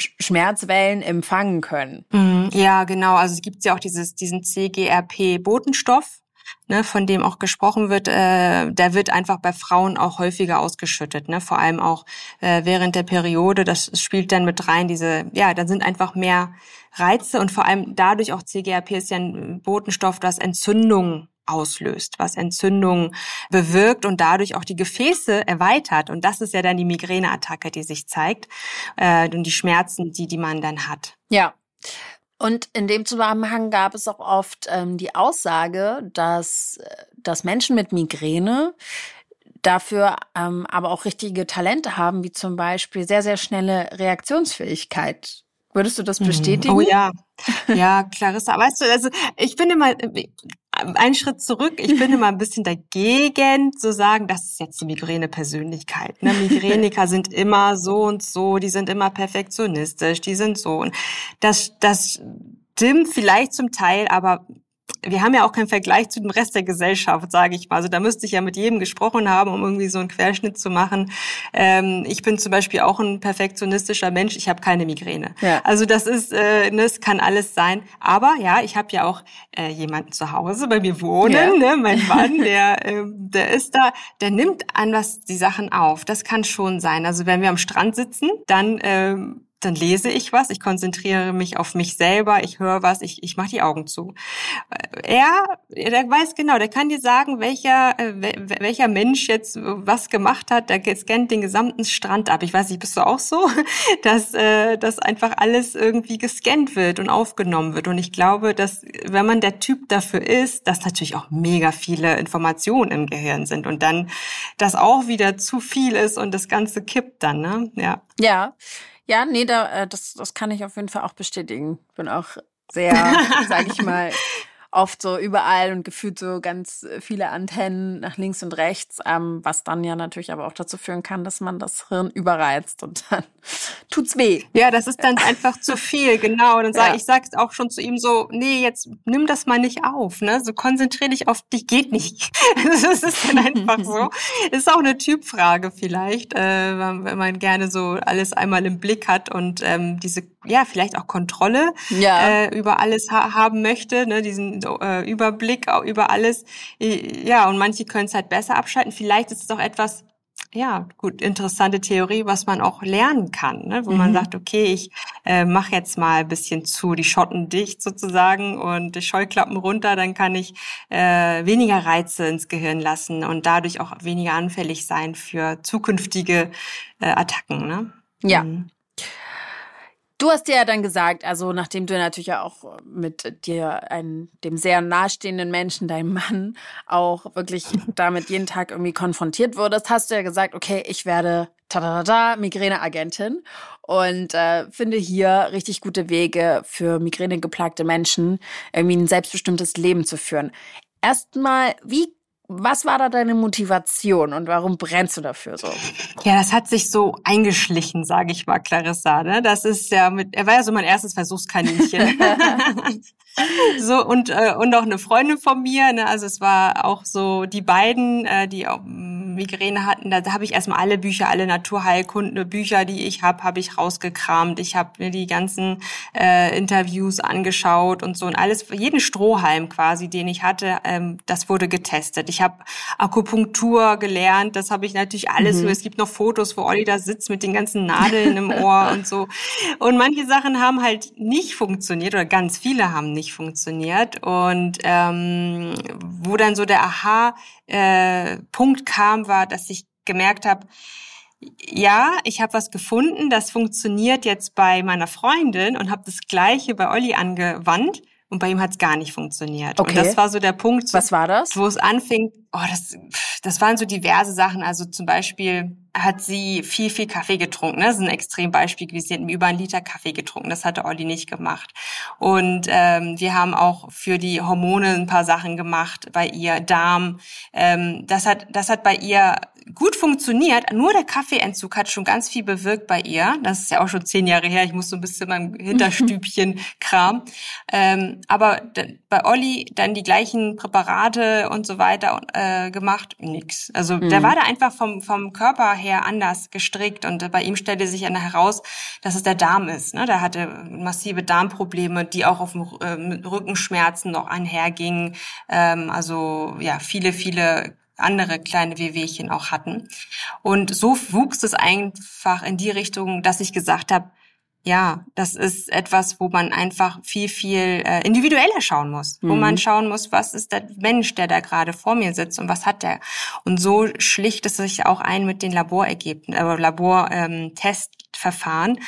Schmerzwellen empfangen können. Mhm. Ja, genau. Also es gibt ja auch dieses, diesen CGRP-Botenstoff, ne, von dem auch gesprochen wird. Äh, der wird einfach bei Frauen auch häufiger ausgeschüttet, ne, vor allem auch äh, während der Periode. Das spielt dann mit rein. Diese, ja, da sind einfach mehr Reize und vor allem dadurch auch CGRP ist ja ein Botenstoff, das Entzündungen auslöst, was Entzündungen bewirkt und dadurch auch die Gefäße erweitert. Und das ist ja dann die Migräneattacke, die sich zeigt äh, und die Schmerzen, die, die man dann hat. Ja. Und in dem Zusammenhang gab es auch oft ähm, die Aussage, dass, äh, dass Menschen mit Migräne dafür ähm, aber auch richtige Talente haben, wie zum Beispiel sehr, sehr schnelle Reaktionsfähigkeit. Würdest du das mhm. bestätigen? Oh ja, ja, Clarissa. Weißt du, also ich bin immer, einen Schritt zurück. Ich bin immer ein bisschen dagegen zu sagen, das ist jetzt die Migräne-Persönlichkeit. Ne? Migräniker sind immer so und so, die sind immer perfektionistisch, die sind so. Und das, das stimmt vielleicht zum Teil, aber wir haben ja auch keinen Vergleich zu dem Rest der Gesellschaft, sage ich mal. Also da müsste ich ja mit jedem gesprochen haben, um irgendwie so einen Querschnitt zu machen. Ähm, ich bin zum Beispiel auch ein perfektionistischer Mensch. Ich habe keine Migräne. Ja. Also das ist, äh, ne, es kann alles sein. Aber ja, ich habe ja auch äh, jemanden zu Hause bei mir wohnen. Ja. Ne? Mein Mann, der, äh, der ist da, der nimmt anders die Sachen auf. Das kann schon sein. Also wenn wir am Strand sitzen, dann ähm, dann lese ich was, ich konzentriere mich auf mich selber, ich höre was, ich, ich mache die Augen zu. Äh, er, der weiß genau, der kann dir sagen, welcher, äh, welcher Mensch jetzt was gemacht hat, der scannt den gesamten Strand ab. Ich weiß nicht, bist du auch so, dass, äh, dass einfach alles irgendwie gescannt wird und aufgenommen wird. Und ich glaube, dass wenn man der Typ dafür ist, dass natürlich auch mega viele Informationen im Gehirn sind und dann das auch wieder zu viel ist und das Ganze kippt dann, ne? Ja. Ja. Ja, nee, da, äh, das, das kann ich auf jeden Fall auch bestätigen. Bin auch sehr, sag ich mal, oft so überall und gefühlt so ganz viele Antennen nach links und rechts, ähm, was dann ja natürlich aber auch dazu führen kann, dass man das Hirn überreizt und dann tut's weh. Ja, das ist dann einfach zu viel, genau. Und dann sag, ja. ich sag's auch schon zu ihm so, nee, jetzt nimm das mal nicht auf, ne? So konzentrier dich auf dich, geht nicht. das ist dann einfach so. Ist auch eine Typfrage vielleicht, äh, wenn man gerne so alles einmal im Blick hat und ähm, diese ja, vielleicht auch Kontrolle ja. äh, über alles ha haben möchte, ne, diesen äh, Überblick über alles. Ja, und manche können es halt besser abschalten. Vielleicht ist es auch etwas, ja, gut, interessante Theorie, was man auch lernen kann, ne? wo mhm. man sagt, okay, ich äh, mache jetzt mal ein bisschen zu, die Schotten dicht sozusagen und die Scheuklappen runter, dann kann ich äh, weniger Reize ins Gehirn lassen und dadurch auch weniger anfällig sein für zukünftige äh, Attacken. Ne? Ja. Mhm. Du hast dir ja dann gesagt, also nachdem du natürlich auch mit dir, einem, dem sehr nahestehenden Menschen, deinem Mann, auch wirklich damit jeden Tag irgendwie konfrontiert wurdest, hast du ja gesagt, okay, ich werde ta Migräneagentin und äh, finde hier richtig gute Wege für migränegeplagte Menschen, irgendwie ein selbstbestimmtes Leben zu führen. Erstmal, wie Was war da deine Motivation und warum brennst du dafür so? Ja, das hat sich so eingeschlichen, sage ich mal, Clarissa. Ne? Das ist ja mit, er war ja so mein erstes Versuchskaninchen. so und äh, und auch eine Freundin von mir. Ne? Also es war auch so die beiden, äh, die auch Migräne hatten, da habe ich erstmal alle Bücher, alle Naturheilkunde Bücher, die ich habe, habe ich rausgekramt. Ich habe mir die ganzen äh, Interviews angeschaut und so und alles, jeden Strohhalm quasi, den ich hatte, ähm, das wurde getestet. Ich habe Akupunktur gelernt, das habe ich natürlich alles. Mhm. Es gibt noch Fotos, wo Olli da sitzt mit den ganzen Nadeln im Ohr und so. Und manche Sachen haben halt nicht funktioniert oder ganz viele haben nicht funktioniert und ähm, wo dann so der Aha äh, Punkt kam, war, dass ich gemerkt habe, ja, ich habe was gefunden, das funktioniert jetzt bei meiner Freundin und habe das gleiche bei Olli angewandt und bei ihm hat es gar nicht funktioniert. Okay. Und das war so der Punkt, was war das? Wo es anfing. Oh, das, das waren so diverse Sachen. Also zum Beispiel hat sie viel, viel Kaffee getrunken. Das ist ein Extrembeispiel gewesen. Sie hat über einen Liter Kaffee getrunken. Das hatte Olli nicht gemacht. Und ähm, wir haben auch für die Hormone ein paar Sachen gemacht bei ihr, Darm. Ähm, das hat, das hat bei ihr gut funktioniert. Nur der Kaffeeentzug hat schon ganz viel bewirkt bei ihr. Das ist ja auch schon zehn Jahre her. Ich muss so ein bisschen meinem Hinterstübchen Kram. Ähm, aber bei Olli dann die gleichen Präparate und so weiter äh, gemacht. Nix. Also mhm. der war da einfach vom, vom Körper her anders gestrickt. Und bei ihm stellte sich dann heraus, dass es der Darm ist. Ne? Der hatte massive Darmprobleme, die auch auf äh, Rückenschmerzen noch einhergingen. Ähm, also ja, viele, viele andere kleine Wehwehchen auch hatten. Und so wuchs es einfach in die Richtung, dass ich gesagt habe, ja, das ist etwas, wo man einfach viel, viel äh, individueller schauen muss. Mhm. Wo man schauen muss, was ist der Mensch, der da gerade vor mir sitzt und was hat der. Und so schlicht es sich auch ein mit den Laborergebnissen, äh, Labortestverfahren. Ähm,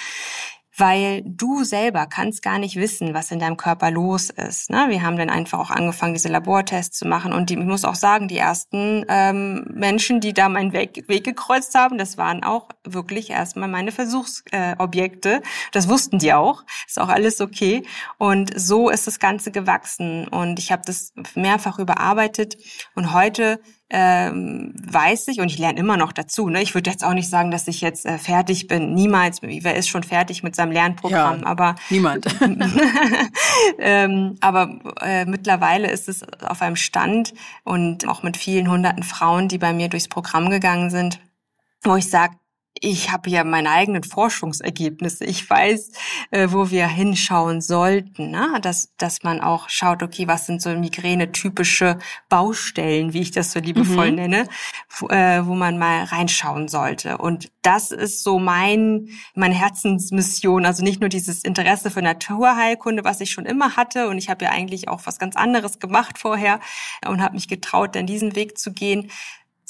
weil du selber kannst gar nicht wissen, was in deinem Körper los ist. Ne? Wir haben dann einfach auch angefangen, diese Labortests zu machen und die, ich muss auch sagen, die ersten ähm, Menschen, die da meinen Weg, Weg gekreuzt haben, das waren auch wirklich erstmal meine Versuchsobjekte. Äh, das wussten die auch. Ist auch alles okay. Und so ist das Ganze gewachsen und ich habe das mehrfach überarbeitet und heute ähm, weiß ich und ich lerne immer noch dazu. Ne? Ich würde jetzt auch nicht sagen, dass ich jetzt äh, fertig bin. Niemals. Wer ist schon fertig mit seinem Lernprogramm? Ja, aber niemand. ähm, aber äh, mittlerweile ist es auf einem Stand und auch mit vielen hunderten Frauen, die bei mir durchs Programm gegangen sind, wo ich sage, ich habe ja meine eigenen Forschungsergebnisse. Ich weiß, äh, wo wir hinschauen sollten, ne? dass, dass man auch schaut, okay, was sind so Migräne-typische Baustellen, wie ich das so liebevoll mhm. nenne, wo, äh, wo man mal reinschauen sollte. Und das ist so mein, meine Herzensmission. Also nicht nur dieses Interesse für Naturheilkunde, was ich schon immer hatte. Und ich habe ja eigentlich auch was ganz anderes gemacht vorher und habe mich getraut, dann diesen Weg zu gehen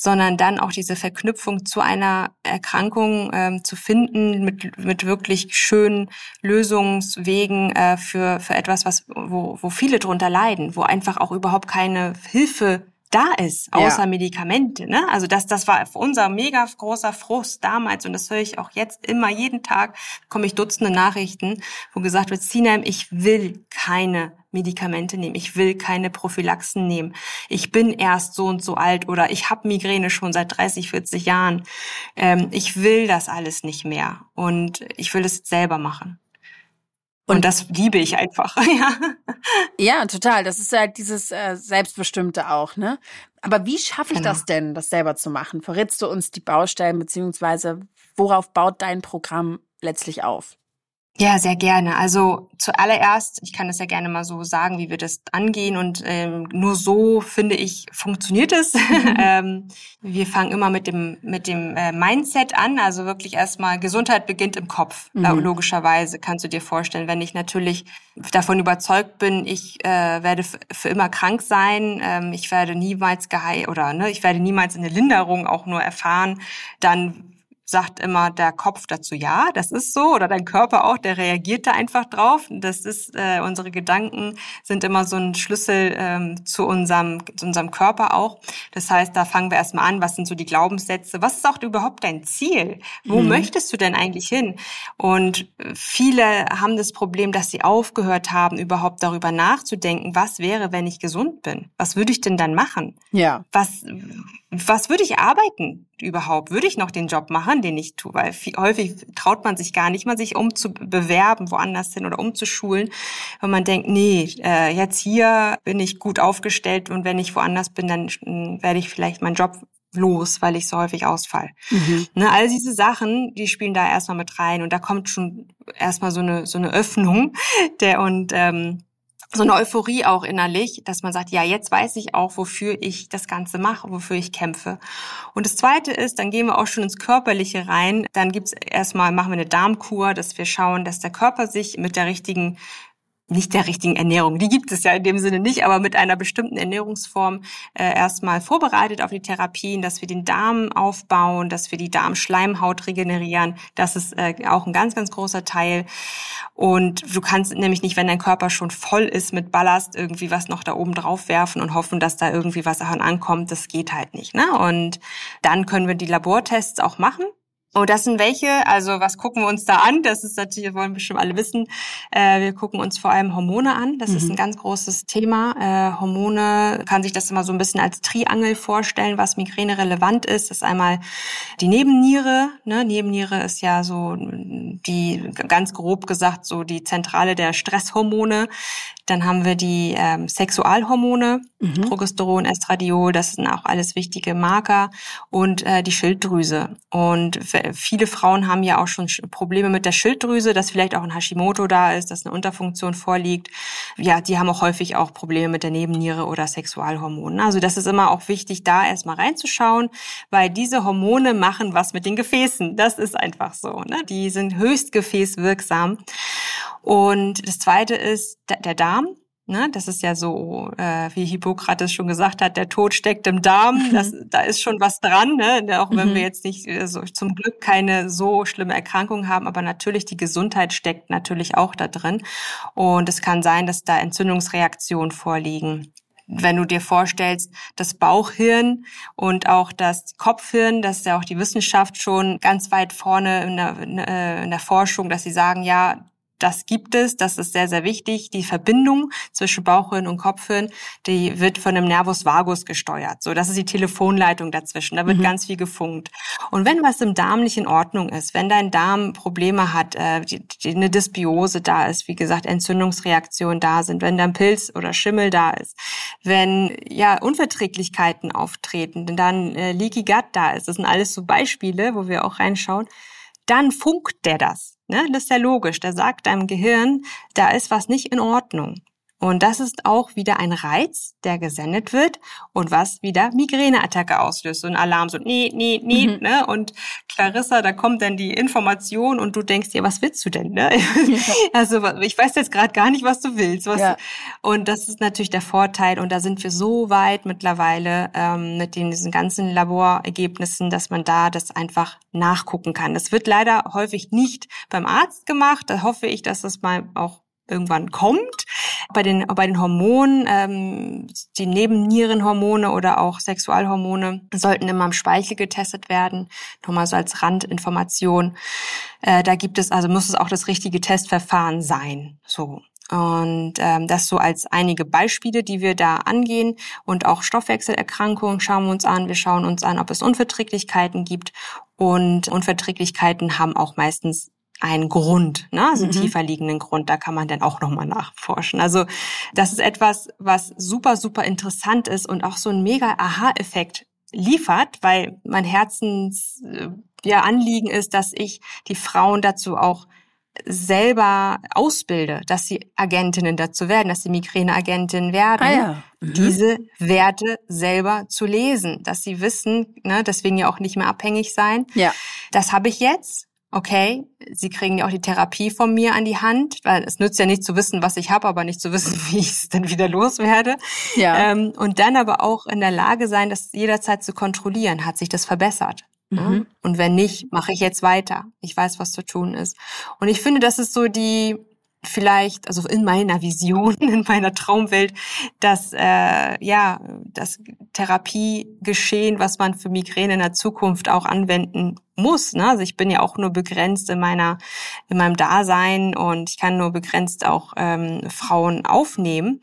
sondern dann auch diese Verknüpfung zu einer Erkrankung ähm, zu finden mit, mit wirklich schönen Lösungswegen äh, für, für etwas, was, wo, wo viele drunter leiden, wo einfach auch überhaupt keine Hilfe da ist, außer ja. Medikamente. Ne? Also das, das war unser mega großer Frust damals und das höre ich auch jetzt immer, jeden Tag komme ich Dutzende Nachrichten, wo gesagt wird, Sinem, ich will keine Medikamente nehmen, ich will keine Prophylaxen nehmen, ich bin erst so und so alt oder ich habe Migräne schon seit 30, 40 Jahren, ähm, ich will das alles nicht mehr und ich will es selber machen. Und das liebe ich einfach, ja. Ja, total. Das ist halt dieses äh, Selbstbestimmte auch, ne? Aber wie schaffe ich genau. das denn, das selber zu machen? Verrätst du uns die Baustellen, beziehungsweise worauf baut dein Programm letztlich auf? Ja, sehr gerne. Also zuallererst, ich kann das ja gerne mal so sagen, wie wir das angehen und ähm, nur so finde ich funktioniert es. Mhm. ähm, wir fangen immer mit dem mit dem äh, Mindset an, also wirklich erstmal Gesundheit beginnt im Kopf. Mhm. Logischerweise kannst du dir vorstellen, wenn ich natürlich davon überzeugt bin, ich äh, werde für immer krank sein, ähm, ich werde niemals geheilt oder ne, ich werde niemals eine Linderung auch nur erfahren, dann sagt immer der Kopf dazu ja, das ist so, oder dein Körper auch, der reagiert da einfach drauf. Das ist, äh, unsere Gedanken sind immer so ein Schlüssel ähm, zu unserem, zu unserem Körper auch. Das heißt, da fangen wir erstmal an, was sind so die Glaubenssätze, was ist auch überhaupt dein Ziel? Wo mhm. möchtest du denn eigentlich hin? Und viele haben das Problem, dass sie aufgehört haben, überhaupt darüber nachzudenken, was wäre, wenn ich gesund bin? Was würde ich denn dann machen? Ja. Was, was würde ich arbeiten überhaupt? Würde ich noch den Job machen, den ich tue? Weil viel, häufig traut man sich gar nicht mal, sich umzubewerben, woanders hin oder umzuschulen, wenn man denkt, nee, äh, jetzt hier bin ich gut aufgestellt und wenn ich woanders bin, dann werde ich vielleicht meinen Job los, weil ich so häufig ausfall. Mhm. Ne, all diese Sachen, die spielen da erstmal mit rein und da kommt schon erstmal so eine so eine Öffnung, der und ähm, so eine Euphorie auch innerlich, dass man sagt, ja, jetzt weiß ich auch, wofür ich das Ganze mache, wofür ich kämpfe. Und das Zweite ist, dann gehen wir auch schon ins Körperliche rein. Dann gibt's erstmal, machen wir eine Darmkur, dass wir schauen, dass der Körper sich mit der richtigen nicht der richtigen Ernährung, die gibt es ja in dem Sinne nicht, aber mit einer bestimmten Ernährungsform äh, erstmal vorbereitet auf die Therapien, dass wir den Darm aufbauen, dass wir die Darmschleimhaut regenerieren. Das ist äh, auch ein ganz, ganz großer Teil. Und du kannst nämlich nicht, wenn dein Körper schon voll ist mit Ballast, irgendwie was noch da oben drauf werfen und hoffen, dass da irgendwie was ankommt. Das geht halt nicht. Ne? Und dann können wir die Labortests auch machen Oh, das sind welche? Also was gucken wir uns da an? Das ist natürlich, wollen bestimmt alle wissen. Äh, wir gucken uns vor allem Hormone an. Das mhm. ist ein ganz großes Thema. Äh, Hormone kann sich das immer so ein bisschen als Triangel vorstellen, was Migräne relevant ist. Das ist einmal die Nebenniere. Ne? Nebenniere ist ja so die, ganz grob gesagt, so die Zentrale der Stresshormone. Dann haben wir die ähm, Sexualhormone, mhm. Progesteron, Estradiol, das sind auch alles wichtige Marker und äh, die Schilddrüse. Und viele Frauen haben ja auch schon Probleme mit der Schilddrüse, dass vielleicht auch ein Hashimoto da ist, dass eine Unterfunktion vorliegt. Ja, die haben auch häufig auch Probleme mit der Nebenniere oder Sexualhormonen. Also das ist immer auch wichtig, da erstmal reinzuschauen, weil diese Hormone machen was mit den Gefäßen. Das ist einfach so. Ne? Die sind höchst gefäßwirksam. Und das Zweite ist der Darm. Ne, das ist ja so, äh, wie Hippokrates schon gesagt hat, der Tod steckt im Darm. Mhm. Das, da ist schon was dran, ne? auch wenn mhm. wir jetzt nicht äh, so, zum Glück keine so schlimme Erkrankung haben, aber natürlich die Gesundheit steckt natürlich auch da drin. Und es kann sein, dass da Entzündungsreaktionen vorliegen wenn du dir vorstellst, das Bauchhirn und auch das Kopfhirn, das ist ja auch die Wissenschaft schon ganz weit vorne in der, in der Forschung, dass sie sagen, ja, das gibt es, das ist sehr, sehr wichtig. Die Verbindung zwischen Bauchhirn und Kopfhirn, die wird von einem Nervus vagus gesteuert. So, das ist die Telefonleitung dazwischen. Da wird mhm. ganz viel gefunkt. Und wenn was im Darm nicht in Ordnung ist, wenn dein Darm Probleme hat, äh, die, die, eine Dysbiose da ist, wie gesagt, Entzündungsreaktionen da sind, wenn dann Pilz oder Schimmel da ist, wenn ja Unverträglichkeiten auftreten, dann äh, Leaky Gut da ist, das sind alles so Beispiele, wo wir auch reinschauen, dann funkt der das. Ne? Das ist ja logisch. Der sagt deinem Gehirn, da ist was nicht in Ordnung. Und das ist auch wieder ein Reiz, der gesendet wird und was wieder Migräneattacke auslöst. So ein Alarm, so nee, nee, nee. Mhm. Ne? Und Clarissa, da kommt dann die Information und du denkst dir, was willst du denn? Ne? Ja. Also ich weiß jetzt gerade gar nicht, was du willst. Was ja. Und das ist natürlich der Vorteil. Und da sind wir so weit mittlerweile ähm, mit den, diesen ganzen Laborergebnissen, dass man da das einfach nachgucken kann. Das wird leider häufig nicht beim Arzt gemacht. Da hoffe ich, dass das mal auch irgendwann kommt. Bei den, bei den Hormonen, ähm, die Nebennierenhormone oder auch Sexualhormone sollten immer im Speichel getestet werden. Nochmal so als Randinformation. Äh, da gibt es, also muss es auch das richtige Testverfahren sein. So. Und ähm, das so als einige Beispiele, die wir da angehen. Und auch Stoffwechselerkrankungen schauen wir uns an. Wir schauen uns an, ob es Unverträglichkeiten gibt. Und Unverträglichkeiten haben auch meistens einen Grund, ne? also einen mhm. tiefer liegenden Grund. Da kann man dann auch nochmal nachforschen. Also das ist etwas, was super, super interessant ist und auch so ein mega Aha-Effekt liefert, weil mein Herzens äh, ja, Anliegen ist, dass ich die Frauen dazu auch selber ausbilde, dass sie Agentinnen dazu werden, dass sie Migräneagentinnen werden, ah ja. mhm. diese Werte selber zu lesen, dass sie wissen, ne, deswegen ja auch nicht mehr abhängig sein. Ja. Das habe ich jetzt okay, Sie kriegen ja auch die Therapie von mir an die Hand, weil es nützt ja nicht zu wissen, was ich habe, aber nicht zu wissen, wie ich es dann wieder loswerde. Ja. Ähm, und dann aber auch in der Lage sein, das jederzeit zu kontrollieren. Hat sich das verbessert? Mhm. Und wenn nicht, mache ich jetzt weiter. Ich weiß, was zu tun ist. Und ich finde, das ist so die vielleicht, also in meiner Vision, in meiner Traumwelt, dass äh, ja das Therapiegeschehen, was man für Migräne in der Zukunft auch anwenden muss. Ne? Also ich bin ja auch nur begrenzt in meiner in meinem Dasein und ich kann nur begrenzt auch ähm, Frauen aufnehmen.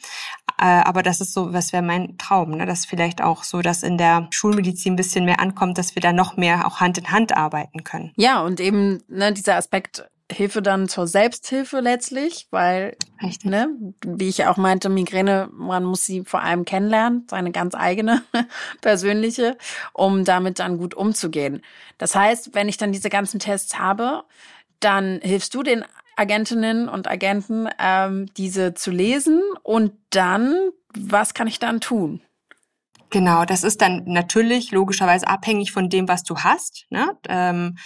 Äh, aber das ist so, was wäre mein Traum, ne? dass vielleicht auch so, dass in der Schulmedizin ein bisschen mehr ankommt, dass wir da noch mehr auch Hand in Hand arbeiten können. Ja, und eben ne, dieser Aspekt Hilfe dann zur Selbsthilfe letztlich, weil, Richtig. ne, wie ich auch meinte, Migräne, man muss sie vor allem kennenlernen, seine ganz eigene persönliche, um damit dann gut umzugehen. Das heißt, wenn ich dann diese ganzen Tests habe, dann hilfst du den Agentinnen und Agenten, ähm, diese zu lesen und dann, was kann ich dann tun? Genau, das ist dann natürlich logischerweise abhängig von dem, was du hast. Ne? Ähm,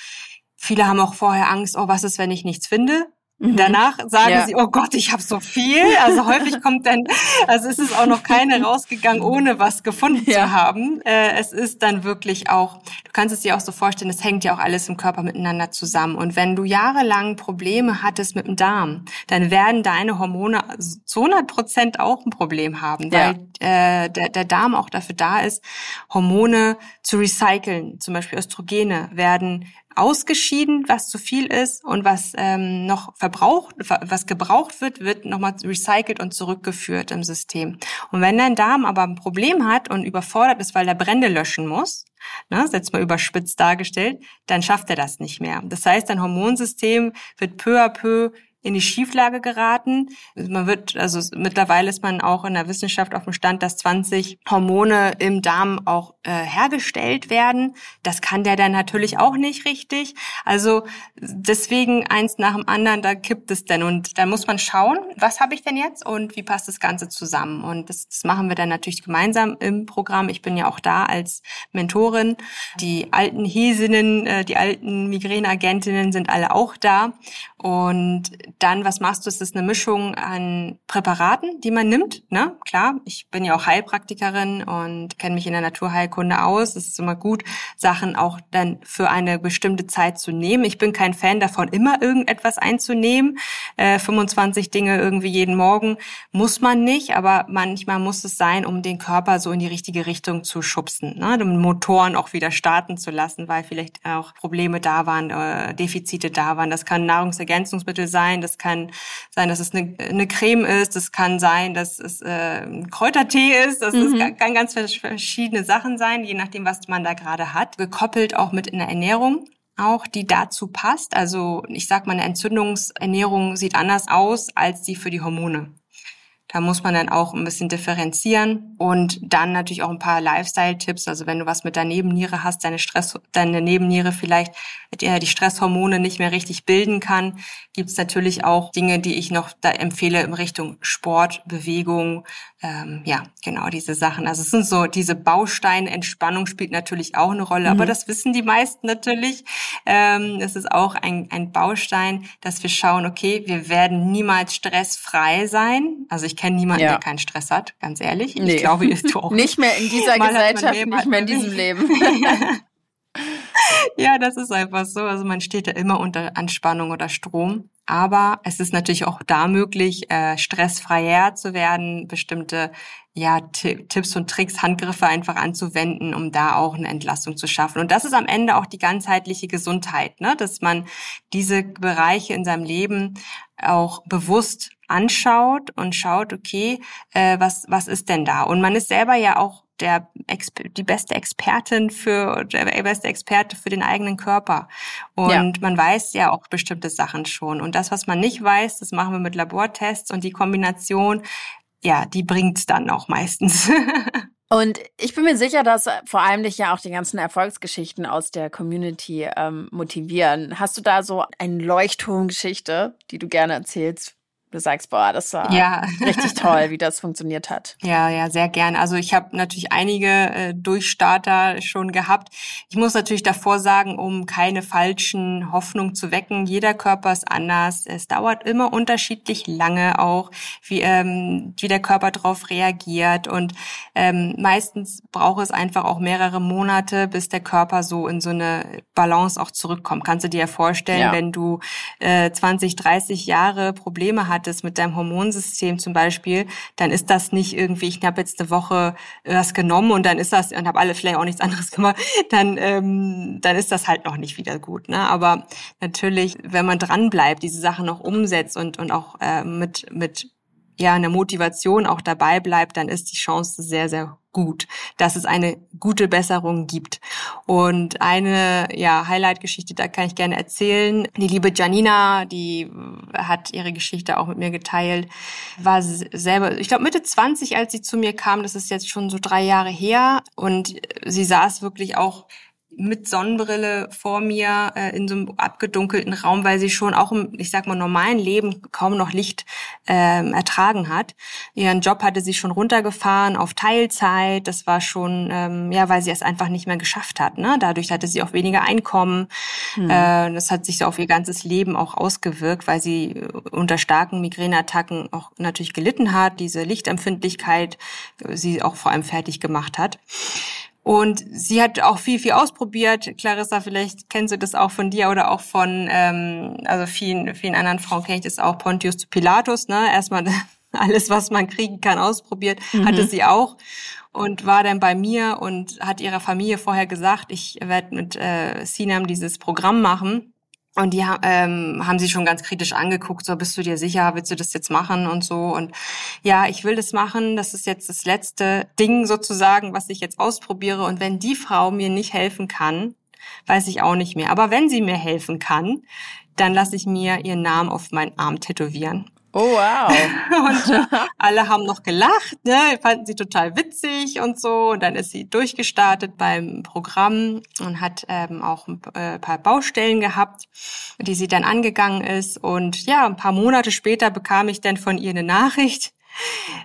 Viele haben auch vorher Angst, oh, was ist, wenn ich nichts finde? Mhm. Danach sagen ja. sie, oh Gott, ich habe so viel. Also häufig kommt dann, also es ist auch noch keine rausgegangen, ohne was gefunden ja. zu haben. Äh, es ist dann wirklich auch, du kannst es dir auch so vorstellen, es hängt ja auch alles im Körper miteinander zusammen. Und wenn du jahrelang Probleme hattest mit dem Darm, dann werden deine Hormone zu 100 Prozent auch ein Problem haben, weil ja. äh, der, der Darm auch dafür da ist, Hormone zu recyceln. Zum Beispiel Östrogene werden ausgeschieden, was zu viel ist und was ähm, noch verbraucht, was gebraucht wird, wird nochmal recycelt und zurückgeführt im System. Und wenn dein Darm aber ein Problem hat und überfordert ist, weil er Brände löschen muss, ne, ist jetzt mal überspitzt dargestellt, dann schafft er das nicht mehr. Das heißt, dein Hormonsystem wird peu à peu in die Schieflage geraten. Man wird, also mittlerweile ist man auch in der Wissenschaft auf dem Stand, dass 20 Hormone im Darm auch äh, hergestellt werden. Das kann der dann natürlich auch nicht richtig. Also deswegen eins nach dem anderen, da kippt es denn. Und da muss man schauen, was habe ich denn jetzt und wie passt das Ganze zusammen. Und das, das machen wir dann natürlich gemeinsam im Programm. Ich bin ja auch da als Mentorin. Die alten Hesinnen, äh, die alten Migräneagentinnen sind alle auch da. Und dann, was machst du? Es ist eine Mischung an Präparaten, die man nimmt. Ne? Klar, ich bin ja auch Heilpraktikerin und kenne mich in der Naturheilkunde aus. Es ist immer gut, Sachen auch dann für eine bestimmte Zeit zu nehmen. Ich bin kein Fan davon, immer irgendetwas einzunehmen. Äh, 25 Dinge irgendwie jeden Morgen muss man nicht, aber manchmal muss es sein, um den Körper so in die richtige Richtung zu schubsen, ne? um Motoren auch wieder starten zu lassen, weil vielleicht auch Probleme da waren, äh, Defizite da waren. Das kann Nahrungsergänzung Nahrungsergänzungsmittel sein, das kann sein, dass es eine, eine Creme ist, das kann sein, dass es äh, ein Kräutertee ist, das mhm. ist, kann ganz verschiedene Sachen sein, je nachdem, was man da gerade hat. Gekoppelt auch mit in der Ernährung auch, die dazu passt. Also ich sag mal, eine Entzündungsernährung sieht anders aus als die für die Hormone. Da muss man dann auch ein bisschen differenzieren und dann natürlich auch ein paar Lifestyle-Tipps. Also wenn du was mit der Nebenniere hast, deine Stress, deine Nebenniere vielleicht die Stresshormone nicht mehr richtig bilden kann, gibt es natürlich auch Dinge, die ich noch da empfehle in Richtung Sport, Bewegung, ähm, ja, genau diese Sachen. Also es sind so diese Bausteine, Entspannung spielt natürlich auch eine Rolle, mhm. aber das wissen die meisten natürlich. Ähm, es ist auch ein, ein Baustein, dass wir schauen, okay, wir werden niemals stressfrei sein. Also ich kenne niemanden, ja. der keinen Stress hat, ganz ehrlich. Nee. Ich glaube, du auch nicht mehr in dieser Gesellschaft, nicht mehr in diesem Leben. ja, das ist einfach so. Also man steht ja immer unter Anspannung oder Strom. Aber es ist natürlich auch da möglich, äh, stressfreier zu werden, bestimmte ja, Tipps und Tricks, Handgriffe einfach anzuwenden, um da auch eine Entlastung zu schaffen. Und das ist am Ende auch die ganzheitliche Gesundheit, ne? dass man diese Bereiche in seinem Leben auch bewusst anschaut und schaut, okay, äh, was, was ist denn da? Und man ist selber ja auch der die beste Expertin für der beste Experte für den eigenen Körper und ja. man weiß ja auch bestimmte Sachen schon und das was man nicht weiß das machen wir mit Labortests und die Kombination ja die bringt's dann auch meistens Und ich bin mir sicher, dass vor allem dich ja auch die ganzen Erfolgsgeschichten aus der Community ähm, motivieren. Hast du da so eine Leuchtturmgeschichte, die du gerne erzählst, du sagst, boah, das war ja. richtig toll, wie das funktioniert hat. Ja, ja, sehr gern. Also ich habe natürlich einige äh, Durchstarter schon gehabt. Ich muss natürlich davor sagen, um keine falschen Hoffnungen zu wecken, jeder Körper ist anders. Es dauert immer unterschiedlich lange auch, wie, ähm, wie der Körper darauf reagiert. Und ähm, meistens braucht es einfach auch mehrere Monate, bis der Körper so in so eine Balance auch zurückkommt. Kannst du dir ja vorstellen, ja. wenn du äh, 20, 30 Jahre Probleme hast, hattest mit deinem Hormonsystem zum Beispiel, dann ist das nicht irgendwie, ich habe jetzt eine Woche was genommen und dann ist das, und habe alle vielleicht auch nichts anderes gemacht, dann, ähm, dann ist das halt noch nicht wieder gut. Ne? Aber natürlich, wenn man dran bleibt, diese Sachen noch umsetzt und, und auch äh, mit, mit ja, eine Motivation auch dabei bleibt, dann ist die Chance sehr, sehr gut, dass es eine gute Besserung gibt. Und eine ja, Highlight-Geschichte, da kann ich gerne erzählen. Die liebe Janina, die hat ihre Geschichte auch mit mir geteilt, war selber, ich glaube Mitte 20, als sie zu mir kam, das ist jetzt schon so drei Jahre her. Und sie saß wirklich auch mit Sonnenbrille vor mir äh, in so einem abgedunkelten Raum, weil sie schon auch im, ich sag mal, normalen Leben kaum noch Licht ähm, ertragen hat. Ihren Job hatte sie schon runtergefahren auf Teilzeit. Das war schon, ähm, ja, weil sie es einfach nicht mehr geschafft hat. Ne? Dadurch hatte sie auch weniger Einkommen. Hm. Äh, das hat sich so auf ihr ganzes Leben auch ausgewirkt, weil sie äh, unter starken Migräneattacken auch natürlich gelitten hat, diese Lichtempfindlichkeit äh, sie auch vor allem fertig gemacht hat. Und sie hat auch viel, viel ausprobiert. Clarissa, vielleicht kennst du das auch von dir oder auch von, ähm, also vielen, vielen anderen Frauen kenne ich das auch, Pontius zu Pilatus, ne? Erstmal alles, was man kriegen kann, ausprobiert, mhm. hatte sie auch und war dann bei mir und hat ihrer Familie vorher gesagt, ich werde mit äh, Sinam dieses Programm machen. Und die ähm, haben sie schon ganz kritisch angeguckt, so bist du dir sicher, willst du das jetzt machen und so. Und ja, ich will das machen, das ist jetzt das letzte Ding sozusagen, was ich jetzt ausprobiere. Und wenn die Frau mir nicht helfen kann, weiß ich auch nicht mehr. Aber wenn sie mir helfen kann, dann lasse ich mir ihren Namen auf meinen Arm tätowieren. Oh wow. und äh, alle haben noch gelacht, ne, fanden sie total witzig und so. Und dann ist sie durchgestartet beim Programm und hat ähm, auch ein äh, paar Baustellen gehabt, die sie dann angegangen ist. Und ja, ein paar Monate später bekam ich dann von ihr eine Nachricht,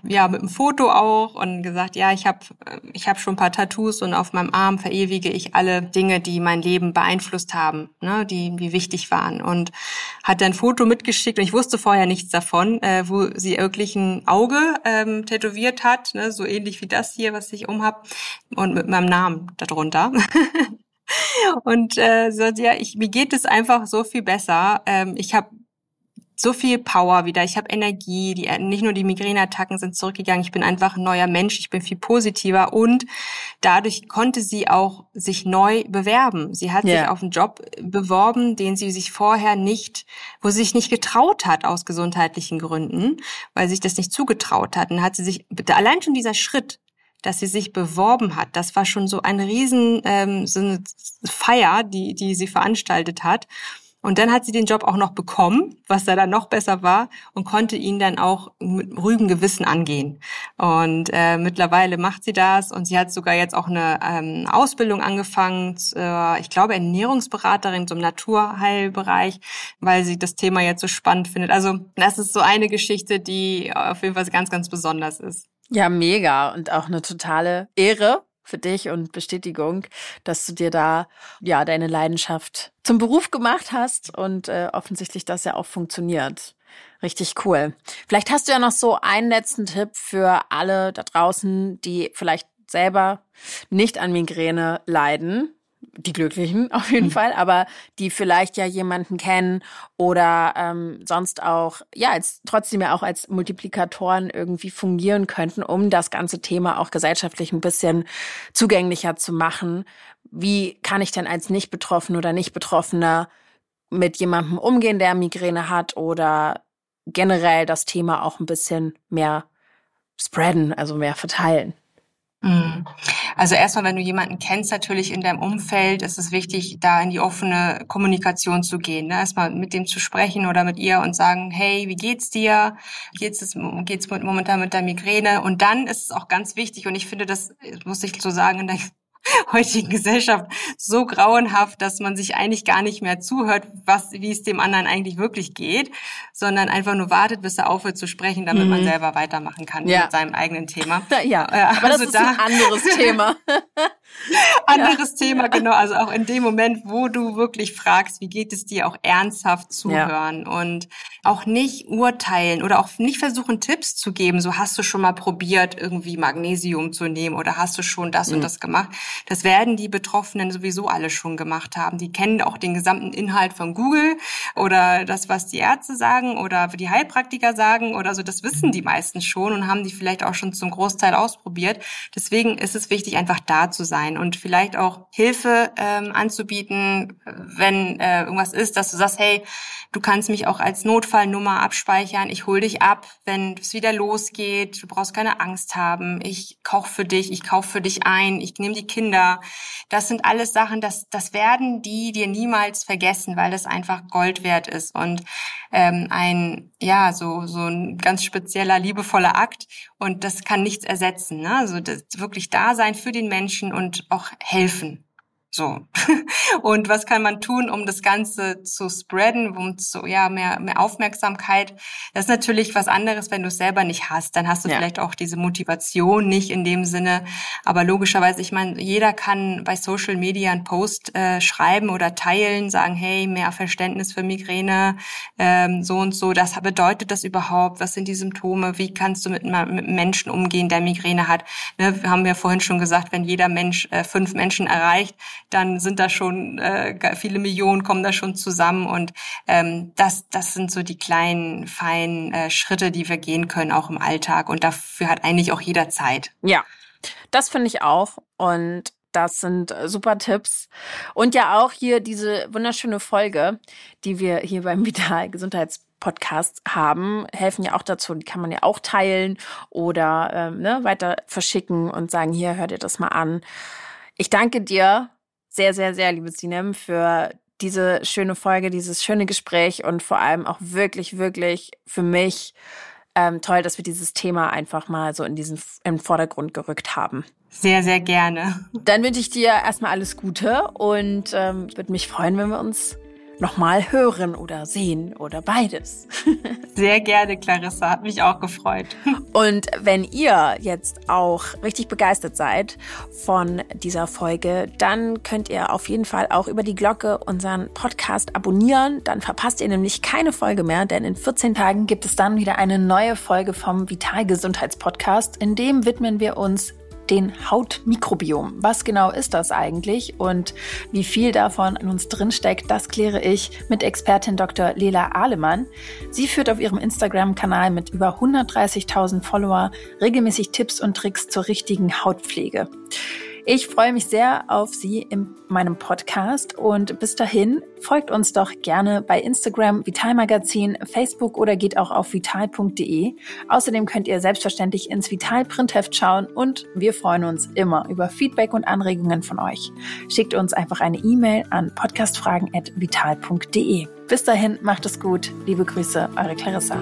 ja, mit einem Foto auch und gesagt, ja, ich habe ich hab schon ein paar Tattoos und auf meinem Arm verewige ich alle Dinge, die mein Leben beeinflusst haben, ne, die, die wichtig waren. Und hat ein Foto mitgeschickt und ich wusste vorher nichts davon, äh, wo sie wirklich ein Auge ähm, tätowiert hat, ne, so ähnlich wie das hier, was ich umhab, und mit meinem Namen darunter. und äh, so, ja, ich, mir geht es einfach so viel besser. Ähm, ich habe so viel Power wieder, ich habe Energie, die, nicht nur die Migräneattacken sind zurückgegangen, ich bin einfach ein neuer Mensch, ich bin viel positiver und dadurch konnte sie auch sich neu bewerben. Sie hat yeah. sich auf einen Job beworben, den sie sich vorher nicht, wo sie sich nicht getraut hat aus gesundheitlichen Gründen, weil sich das nicht zugetraut hat. Und hat sie sich, allein schon dieser Schritt, dass sie sich beworben hat. Das war schon so ein riesen ähm, so eine Feier, die die sie veranstaltet hat. Und dann hat sie den Job auch noch bekommen, was da dann noch besser war und konnte ihn dann auch mit ruhigem Gewissen angehen. Und äh, mittlerweile macht sie das und sie hat sogar jetzt auch eine ähm, Ausbildung angefangen, äh, ich glaube Ernährungsberaterin zum Naturheilbereich, weil sie das Thema jetzt so spannend findet. Also das ist so eine Geschichte, die auf jeden Fall ganz, ganz besonders ist. Ja, mega und auch eine totale Ehre, für dich und Bestätigung, dass du dir da ja deine Leidenschaft zum Beruf gemacht hast und äh, offensichtlich das ja auch funktioniert. Richtig cool. Vielleicht hast du ja noch so einen letzten Tipp für alle da draußen, die vielleicht selber nicht an Migräne leiden die Glücklichen auf jeden mhm. Fall, aber die vielleicht ja jemanden kennen oder ähm, sonst auch, ja, als trotzdem ja auch als Multiplikatoren irgendwie fungieren könnten, um das ganze Thema auch gesellschaftlich ein bisschen zugänglicher zu machen. Wie kann ich denn als nicht betroffen oder nicht Betroffener mit jemandem umgehen, der Migräne hat oder generell das Thema auch ein bisschen mehr spreaden, also mehr verteilen? Mhm. Also erstmal, wenn du jemanden kennst, natürlich in deinem Umfeld, ist es wichtig, da in die offene Kommunikation zu gehen. Ne? Erstmal mit dem zu sprechen oder mit ihr und sagen, hey, wie geht's dir? Geht's es geht's momentan mit der Migräne? Und dann ist es auch ganz wichtig, und ich finde, das muss ich so sagen, in der heutigen Gesellschaft so grauenhaft, dass man sich eigentlich gar nicht mehr zuhört, was, wie es dem anderen eigentlich wirklich geht, sondern einfach nur wartet, bis er aufhört zu sprechen, damit mhm. man selber weitermachen kann ja. mit seinem eigenen Thema. Ja, aber also das ist da, ein anderes Thema. anderes ja. Thema, genau. Also auch in dem Moment, wo du wirklich fragst, wie geht es dir, auch ernsthaft zuhören ja. und auch nicht urteilen oder auch nicht versuchen, Tipps zu geben. So hast du schon mal probiert, irgendwie Magnesium zu nehmen oder hast du schon das mhm. und das gemacht. Das werden die Betroffenen sowieso alle schon gemacht haben. Die kennen auch den gesamten Inhalt von Google oder das, was die Ärzte sagen oder die Heilpraktiker sagen oder so. Das wissen die meisten schon und haben die vielleicht auch schon zum Großteil ausprobiert. Deswegen ist es wichtig, einfach da zu sein und vielleicht auch Hilfe ähm, anzubieten, wenn äh, irgendwas ist, dass du sagst, hey, du kannst mich auch als Notfallnummer abspeichern. Ich hol dich ab, wenn es wieder losgeht. Du brauchst keine Angst haben. Ich koch für dich, ich kauf für dich ein, ich nehme die Kinder. Das sind alles Sachen, das, das werden die dir niemals vergessen, weil das einfach Gold wert ist und ähm, ein, ja, so, so ein ganz spezieller, liebevoller Akt. Und das kann nichts ersetzen. Ne? Also das wirklich da sein für den Menschen und auch helfen. So. Und was kann man tun, um das Ganze zu spreaden, um zu, ja, mehr, mehr Aufmerksamkeit? Das ist natürlich was anderes, wenn du es selber nicht hast. Dann hast du ja. vielleicht auch diese Motivation nicht in dem Sinne. Aber logischerweise, ich meine, jeder kann bei Social Media einen Post äh, schreiben oder teilen, sagen, hey, mehr Verständnis für Migräne, ähm, so und so. Das bedeutet das überhaupt? Was sind die Symptome? Wie kannst du mit, mit Menschen umgehen, der Migräne hat? Ne, wir haben ja vorhin schon gesagt, wenn jeder Mensch äh, fünf Menschen erreicht, dann sind da schon äh, viele Millionen kommen da schon zusammen und ähm, das das sind so die kleinen feinen äh, Schritte, die wir gehen können auch im Alltag und dafür hat eigentlich auch jeder Zeit. Ja, das finde ich auch und das sind äh, super Tipps. Und ja auch hier diese wunderschöne Folge, die wir hier beim Vital Gesundheits Podcast haben, helfen ja auch dazu. Die kann man ja auch teilen oder ähm, ne, weiter verschicken und sagen, hier, hört ihr das mal an. Ich danke dir sehr, sehr, sehr, liebe Sinem, für diese schöne Folge, dieses schöne Gespräch und vor allem auch wirklich, wirklich für mich ähm, toll, dass wir dieses Thema einfach mal so in diesen im Vordergrund gerückt haben. Sehr, sehr gerne. Dann wünsche ich dir erstmal alles Gute und ähm, würde mich freuen, wenn wir uns nochmal hören oder sehen oder beides. Sehr gerne, Clarissa. Hat mich auch gefreut. Und wenn ihr jetzt auch richtig begeistert seid von dieser Folge, dann könnt ihr auf jeden Fall auch über die Glocke unseren Podcast abonnieren. Dann verpasst ihr nämlich keine Folge mehr, denn in 14 Tagen gibt es dann wieder eine neue Folge vom Vitalgesundheitspodcast. In dem widmen wir uns den Hautmikrobiom. Was genau ist das eigentlich und wie viel davon in uns drinsteckt, das kläre ich mit Expertin Dr. Lela Ahlemann. Sie führt auf ihrem Instagram-Kanal mit über 130.000 Follower regelmäßig Tipps und Tricks zur richtigen Hautpflege. Ich freue mich sehr auf Sie in meinem Podcast und bis dahin folgt uns doch gerne bei Instagram, Vitalmagazin, Facebook oder geht auch auf vital.de. Außerdem könnt ihr selbstverständlich ins Vital Printheft schauen und wir freuen uns immer über Feedback und Anregungen von euch. Schickt uns einfach eine E-Mail an podcastfragen@vital.de. Bis dahin macht es gut. Liebe Grüße, eure Clarissa.